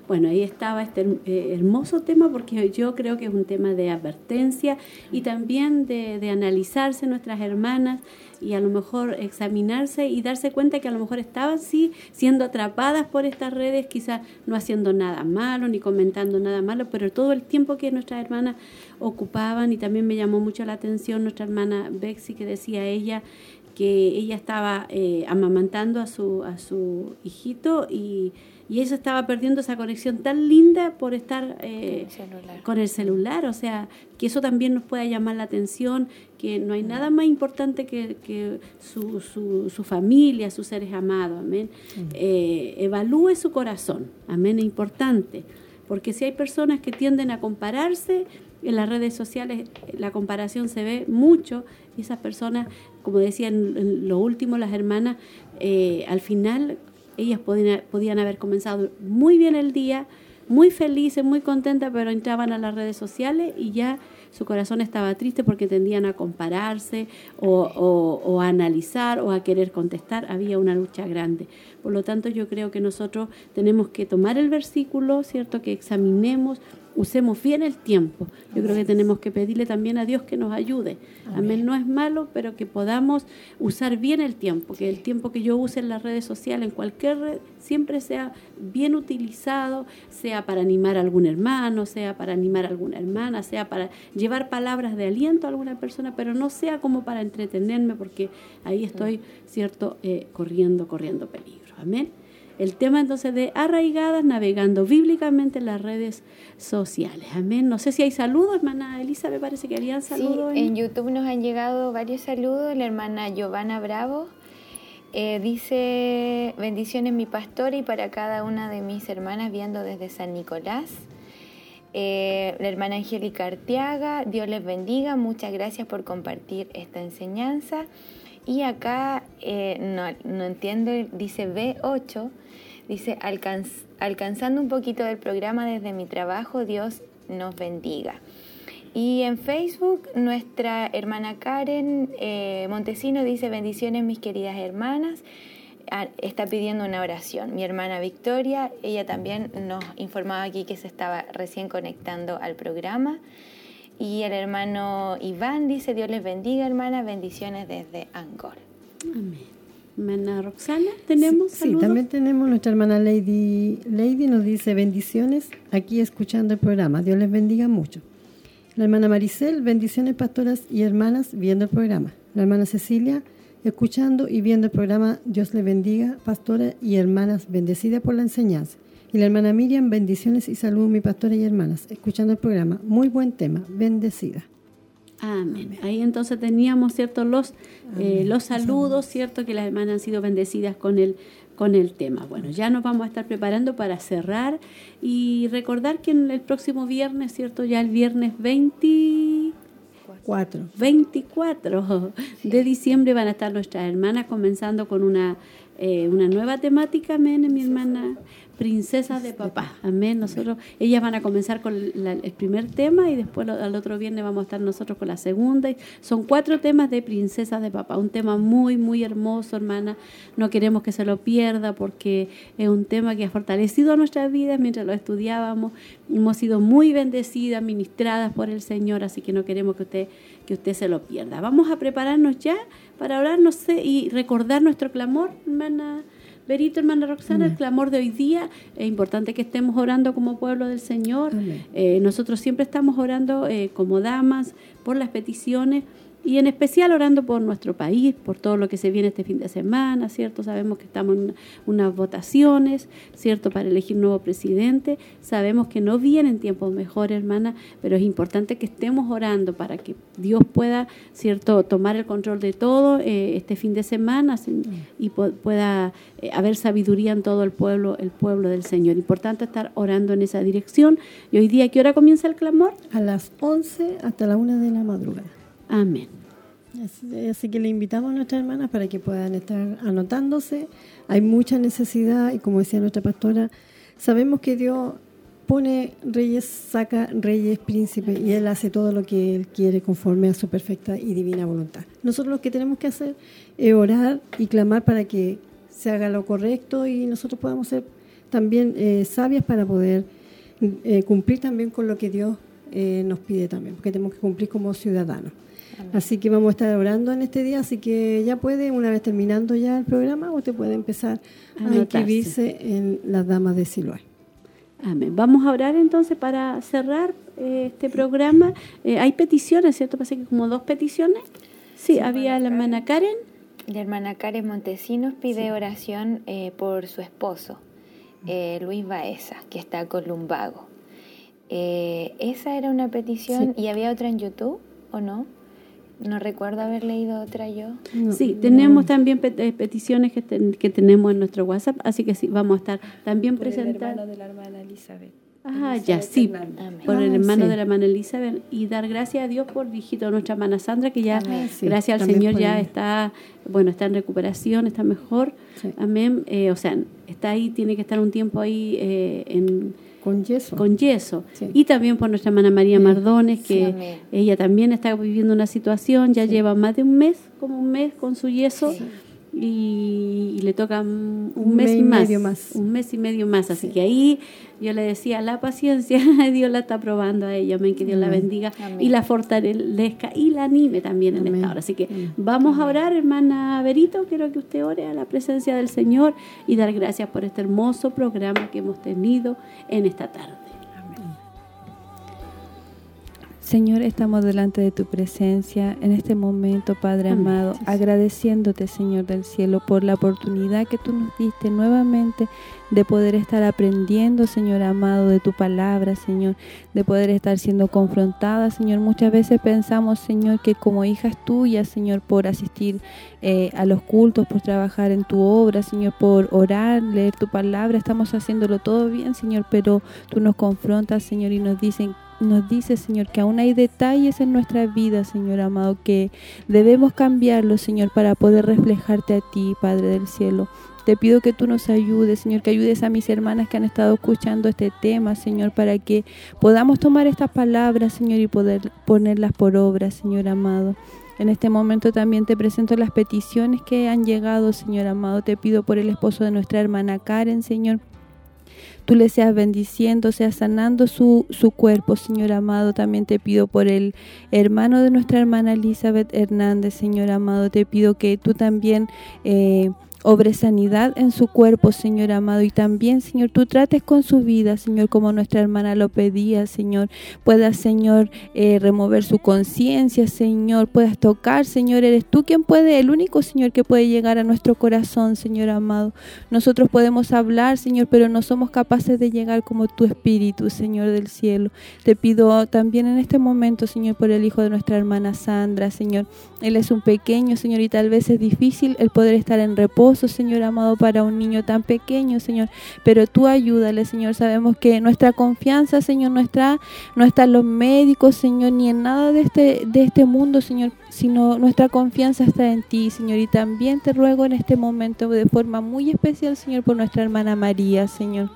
Bueno, ahí estaba este eh, hermoso tema porque yo creo que es un tema de advertencia y también de, de, analizarse nuestras hermanas y a lo mejor examinarse y darse cuenta que a lo mejor estaban sí siendo atrapadas por estas redes, quizás no haciendo nada malo ni comentando nada malo, pero todo el tiempo que nuestras hermanas ocupaban y también me llamó mucho la atención nuestra hermana Bexy que decía ella que ella estaba eh, amamantando a su, a su hijito y, y, ella estaba perdiendo esa conexión tan linda por estar eh, con el celular. O sea, que eso también nos pueda llamar la atención, que no hay nada más importante que, que su, su, su, familia, sus seres amados. Amén. Eh, evalúe su corazón. Amén. Es importante. Porque si hay personas que tienden a compararse, en las redes sociales la comparación se ve mucho y esas personas como decían lo último las hermanas, eh, al final ellas podían, haber comenzado muy bien el día, muy felices, muy contentas, pero entraban a las redes sociales y ya su corazón estaba triste porque tendían a compararse o, a analizar o a querer contestar. Había una lucha grande. Por lo tanto, yo creo que nosotros tenemos que tomar el versículo, ¿cierto? Que examinemos usemos bien el tiempo. Yo creo que tenemos que pedirle también a Dios que nos ayude. Amén. No es malo, pero que podamos usar bien el tiempo, que el tiempo que yo use en las redes sociales, en cualquier red, siempre sea bien utilizado, sea para animar a algún hermano, sea para animar a alguna hermana, sea para llevar palabras de aliento a alguna persona, pero no sea como para entretenerme, porque ahí estoy, ¿cierto?, eh, corriendo, corriendo peligro. Amén. El tema entonces de arraigadas navegando bíblicamente en las redes sociales. Amén. No sé si hay saludos, hermana Elisa, me parece que harían saludos. Sí, en... YouTube nos han llegado varios saludos. La hermana Giovanna Bravo eh, dice, bendiciones mi pastor y para cada una de mis hermanas viendo desde San Nicolás. Eh, la hermana Angélica Arteaga, Dios les bendiga, muchas gracias por compartir esta enseñanza. Y acá, eh, no, no, entiendo, dice B8, dice, alcanzando un poquito del programa desde mi trabajo, Dios nos bendiga. Y en Facebook, nuestra hermana Karen eh, Montesino dice, bendiciones mis queridas hermanas. Ah, está pidiendo una oración. Mi hermana Victoria, ella también nos informaba aquí que se estaba recién conectando al programa. Y el hermano Iván dice, Dios les bendiga, hermana, bendiciones desde Angkor. Amén. Hermana Roxana, ¿tenemos Sí, sí, también tenemos nuestra hermana Lady. Lady nos dice bendiciones aquí escuchando el programa. Dios les bendiga mucho. La hermana Maricel, bendiciones pastoras y hermanas viendo el programa. La hermana Cecilia, escuchando y viendo el programa. Dios les bendiga, pastora y hermanas, bendecida por la enseñanza. Y la hermana Miriam, bendiciones y saludos, mi pastora y hermanas, escuchando el programa. Muy buen tema, bendecida. Amén. Ahí entonces teníamos, ¿cierto? Los, eh, los saludos, ¿cierto? Que las hermanas han sido bendecidas con el, con el tema. Bueno, ya nos vamos a estar preparando para cerrar y recordar que en el próximo viernes, ¿cierto? Ya el viernes 24, 24 de diciembre van a estar nuestras hermanas comenzando con una, eh, una nueva temática, amén, mi hermana princesas de papá. Amén. Nosotros, ellas van a comenzar con el primer tema y después al otro viernes vamos a estar nosotros con la segunda. Son cuatro temas de princesas de papá. Un tema muy, muy hermoso, hermana. No queremos que se lo pierda porque es un tema que ha fortalecido nuestras vidas mientras lo estudiábamos. Hemos sido muy bendecidas, ministradas por el Señor, así que no queremos que usted, que usted se lo pierda. Vamos a prepararnos ya para orar, no sé, y recordar nuestro clamor, hermana. Verito, hermana Roxana, el clamor de hoy día. Es importante que estemos orando como pueblo del Señor. Eh, nosotros siempre estamos orando eh, como damas por las peticiones y en especial orando por nuestro país, por todo lo que se viene este fin de semana, ¿cierto? Sabemos que estamos en unas votaciones, ¿cierto? Para elegir nuevo presidente. Sabemos que no vienen tiempos mejores, hermana, pero es importante que estemos orando para que Dios pueda, ¿cierto?, tomar el control de todo eh, este fin de semana y pueda eh, haber sabiduría en todo el pueblo, el pueblo del Señor. Importante estar orando en esa dirección. Y hoy día, ¿qué hora comienza el clamor? A las 11 hasta la 1 de la madrugada. Amén. Así, que le invitamos a nuestras hermanas para que puedan estar anotándose. Hay mucha necesidad y como decía nuestra pastora, sabemos que Dios pone reyes, saca reyes, príncipes y Él hace todo lo que Él quiere conforme a su perfecta y divina voluntad. Nosotros lo que tenemos que hacer es orar y clamar para que se haga lo correcto y nosotros podamos ser también eh, sabias para poder eh, cumplir también con lo que Dios eh, nos pide también, porque tenemos que cumplir como ciudadanos. Así que vamos a estar orando en este día, así que ya puede, una vez terminando ya el programa, usted puede empezar a, inscribirse en las damas de Siloé. Amén. Vamos a orar entonces para cerrar eh, este programa. Eh, hay peticiones, ¿cierto? Parece que como dos peticiones. Sí, había la hermana Karen. La hermana Karen Montesinos pide oración eh, por su esposo, Luis Baeza, que está con lumbago. esa era una petición y había otra en YouTube, ¿o no? No recuerdo haber leído otra yo. sí, tenemos también eh, peticiones que, que, tenemos en nuestro WhatsApp, así que sí, vamos a estar también presentando. de la hermana Elizabeth. Ah, ya, sí, por el hermano de la hermana Elizabeth y dar gracias a Dios por hijito nuestra hermana Sandra, que ya, gracias al Señor, ya está, bueno, está en recuperación, está mejor. Amén. Eh, o sea, está ahí, tiene que estar un tiempo ahí eh, en con yeso. Con yeso. Y también por nuestra hermana María Mardones, que ella también está viviendo una situación, ya lleva más de un mes, como un mes con su yeso y, le toca un, mes, y más, medio más. Un mes y medio más. Así que ahí yo le decía, la paciencia, (laughs) Dios la está probando a ella, amén, que Dios la bendiga y la fortalezca y la anime también en esta hora. Así que vamos a orar, hermana Berito, quiero que usted ore a la presencia del Señor y dar gracias por este hermoso programa que hemos tenido en esta tarde. Señor, estamos delante de tu presencia en este momento, Padre amado, agradeciéndote, Señor del cielo, por la oportunidad que tú nos diste nuevamente de poder estar aprendiendo, Señor amado, de tu palabra, Señor, de poder estar siendo confrontada, Señor. Muchas veces pensamos, Señor, que como hijas tuyas, Señor, por asistir eh, a los cultos, por trabajar en tu obra, Señor, por orar, leer tu palabra, estamos haciéndolo todo bien, Señor, pero tú nos confrontas, Señor, y nos dicen nos dice, Señor, que aún hay detalles en nuestra vida, Señor amado, que debemos cambiarlos, Señor, para poder reflejarte a ti, Padre del cielo. Te pido que tú nos ayudes, Señor, que ayudes a mis hermanas que han estado escuchando este tema, Señor, para que podamos tomar estas palabras, Señor, y poder ponerlas por obra, Señor amado. En este momento también te presento las peticiones que han llegado, Señor amado. Te pido por el esposo de nuestra hermana Karen, Señor, tú le seas bendiciendo, seas sanando su, su cuerpo, Señor amado. También te pido por el hermano de nuestra hermana Elizabeth Hernández, Señor amado. Te pido que tú también... Eh, obre sanidad en su cuerpo, Señor amado, y también, Señor, tú trates con su vida, Señor, como nuestra hermana lo pedía, Señor, puedas, Señor, eh, remover su conciencia, Señor, puedas tocar, Señor, eres tú quien puede, el único, Señor, que puede llegar a nuestro corazón, Señor amado. Nosotros podemos hablar, Señor, pero no somos capaces de llegar como tu Espíritu, Señor del cielo. Te pido también en este momento, Señor, por el hijo de nuestra hermana Sandra, Señor. Él es un pequeño, Señor, y tal vez es difícil el poder estar en reposo Señor amado, para un niño tan pequeño, Señor. Pero tú ayúdale, Señor. Sabemos que nuestra confianza, Señor, no está, no está en los médicos, Señor, ni en nada de este, de este mundo, Señor, sino nuestra confianza está en ti, Señor. Y también te ruego en este momento de forma muy especial, Señor, por nuestra hermana María, Señor.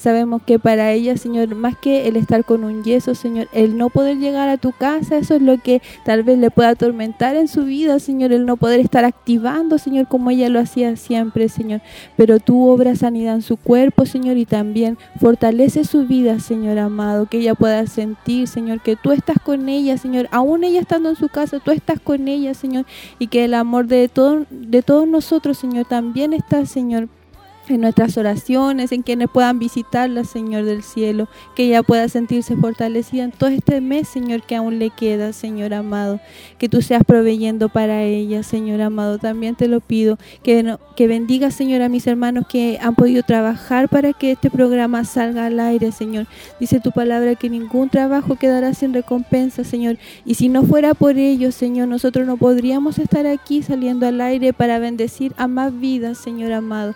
Sabemos que para ella, Señor, más que el estar con un yeso, Señor, el no poder llegar a tu casa, eso es lo que tal vez le pueda atormentar en su vida, Señor, el no poder estar activando, Señor, como ella lo hacía siempre, Señor. Pero tú obras sanidad en su cuerpo, Señor, y también fortalece su vida, Señor amado, que ella pueda sentir, Señor, que tú estás con ella, Señor, aún ella estando en su casa, tú estás con ella, Señor, y que el amor de, todo, de todos nosotros, Señor, también está, Señor, en nuestras oraciones, en quienes puedan visitarla, Señor del cielo, que ella pueda sentirse fortalecida en todo este mes, Señor, que aún le queda, Señor amado, que tú seas proveyendo para ella, Señor amado. También te lo pido, que, que bendiga, Señor, a mis hermanos que han podido trabajar para que este programa salga al aire, Señor. Dice tu palabra que ningún trabajo quedará sin recompensa, Señor. Y si no fuera por ellos, Señor, nosotros no podríamos estar aquí saliendo al aire para bendecir a más vidas, Señor amado.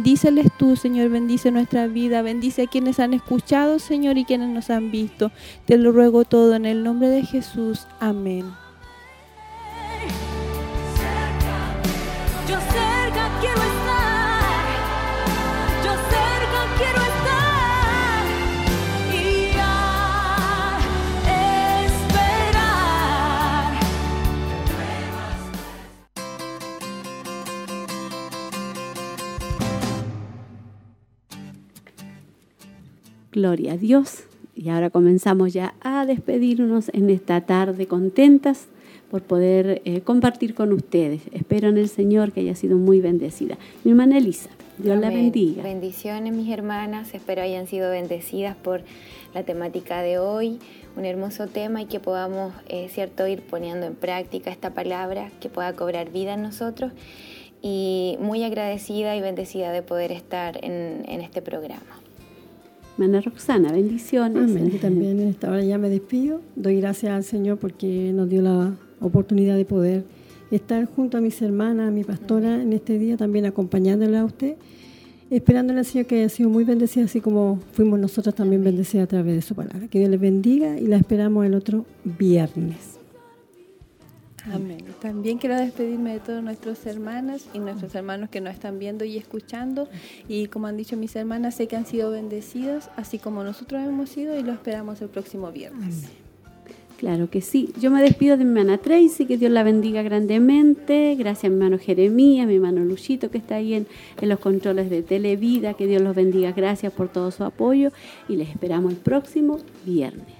Bendíceles tú, Señor, bendice nuestra vida, bendice a quienes han escuchado, Señor, y quienes nos han visto. Te lo ruego todo en el nombre de Jesús. Amén. Gloria a Dios. Y ahora comenzamos ya a despedirnos en esta tarde contentas por poder eh, compartir con ustedes. Espero en el Señor que haya sido muy bendecida. Mi hermana Elisa, Dios la bendiga. Bendiciones mis hermanas, espero hayan sido bendecidas por la temática de hoy, un hermoso tema y que podamos, eh, cierto, ir poniendo en práctica esta palabra, que pueda cobrar vida en nosotros y muy agradecida y bendecida de poder estar en este programa. Hermana Roxana, bendiciones. Amén. también en esta hora ya me despido. Doy gracias al Señor porque nos dio la oportunidad de poder estar junto a mis hermanas, a mi pastora en este día, también acompañándola a usted, esperándole al Señor que haya sido muy bendecida, así como fuimos nosotros también bendecidas a través de su palabra. Que Dios les bendiga y la esperamos el otro viernes. Amén. También quiero despedirme de todos nuestros hermanos y nuestros hermanos que nos están viendo y escuchando. Y como han dicho mis hermanas, sé que han sido bendecidos, así como nosotros hemos sido, y lo esperamos el próximo viernes. Claro que sí. Yo me despido de mi hermana Tracy, que Dios la bendiga grandemente. Gracias a mi hermano Jeremías, mi hermano Luchito, que está ahí en, en, los controles de Televida. Que Dios los bendiga. Gracias por todo su apoyo y les esperamos el próximo viernes.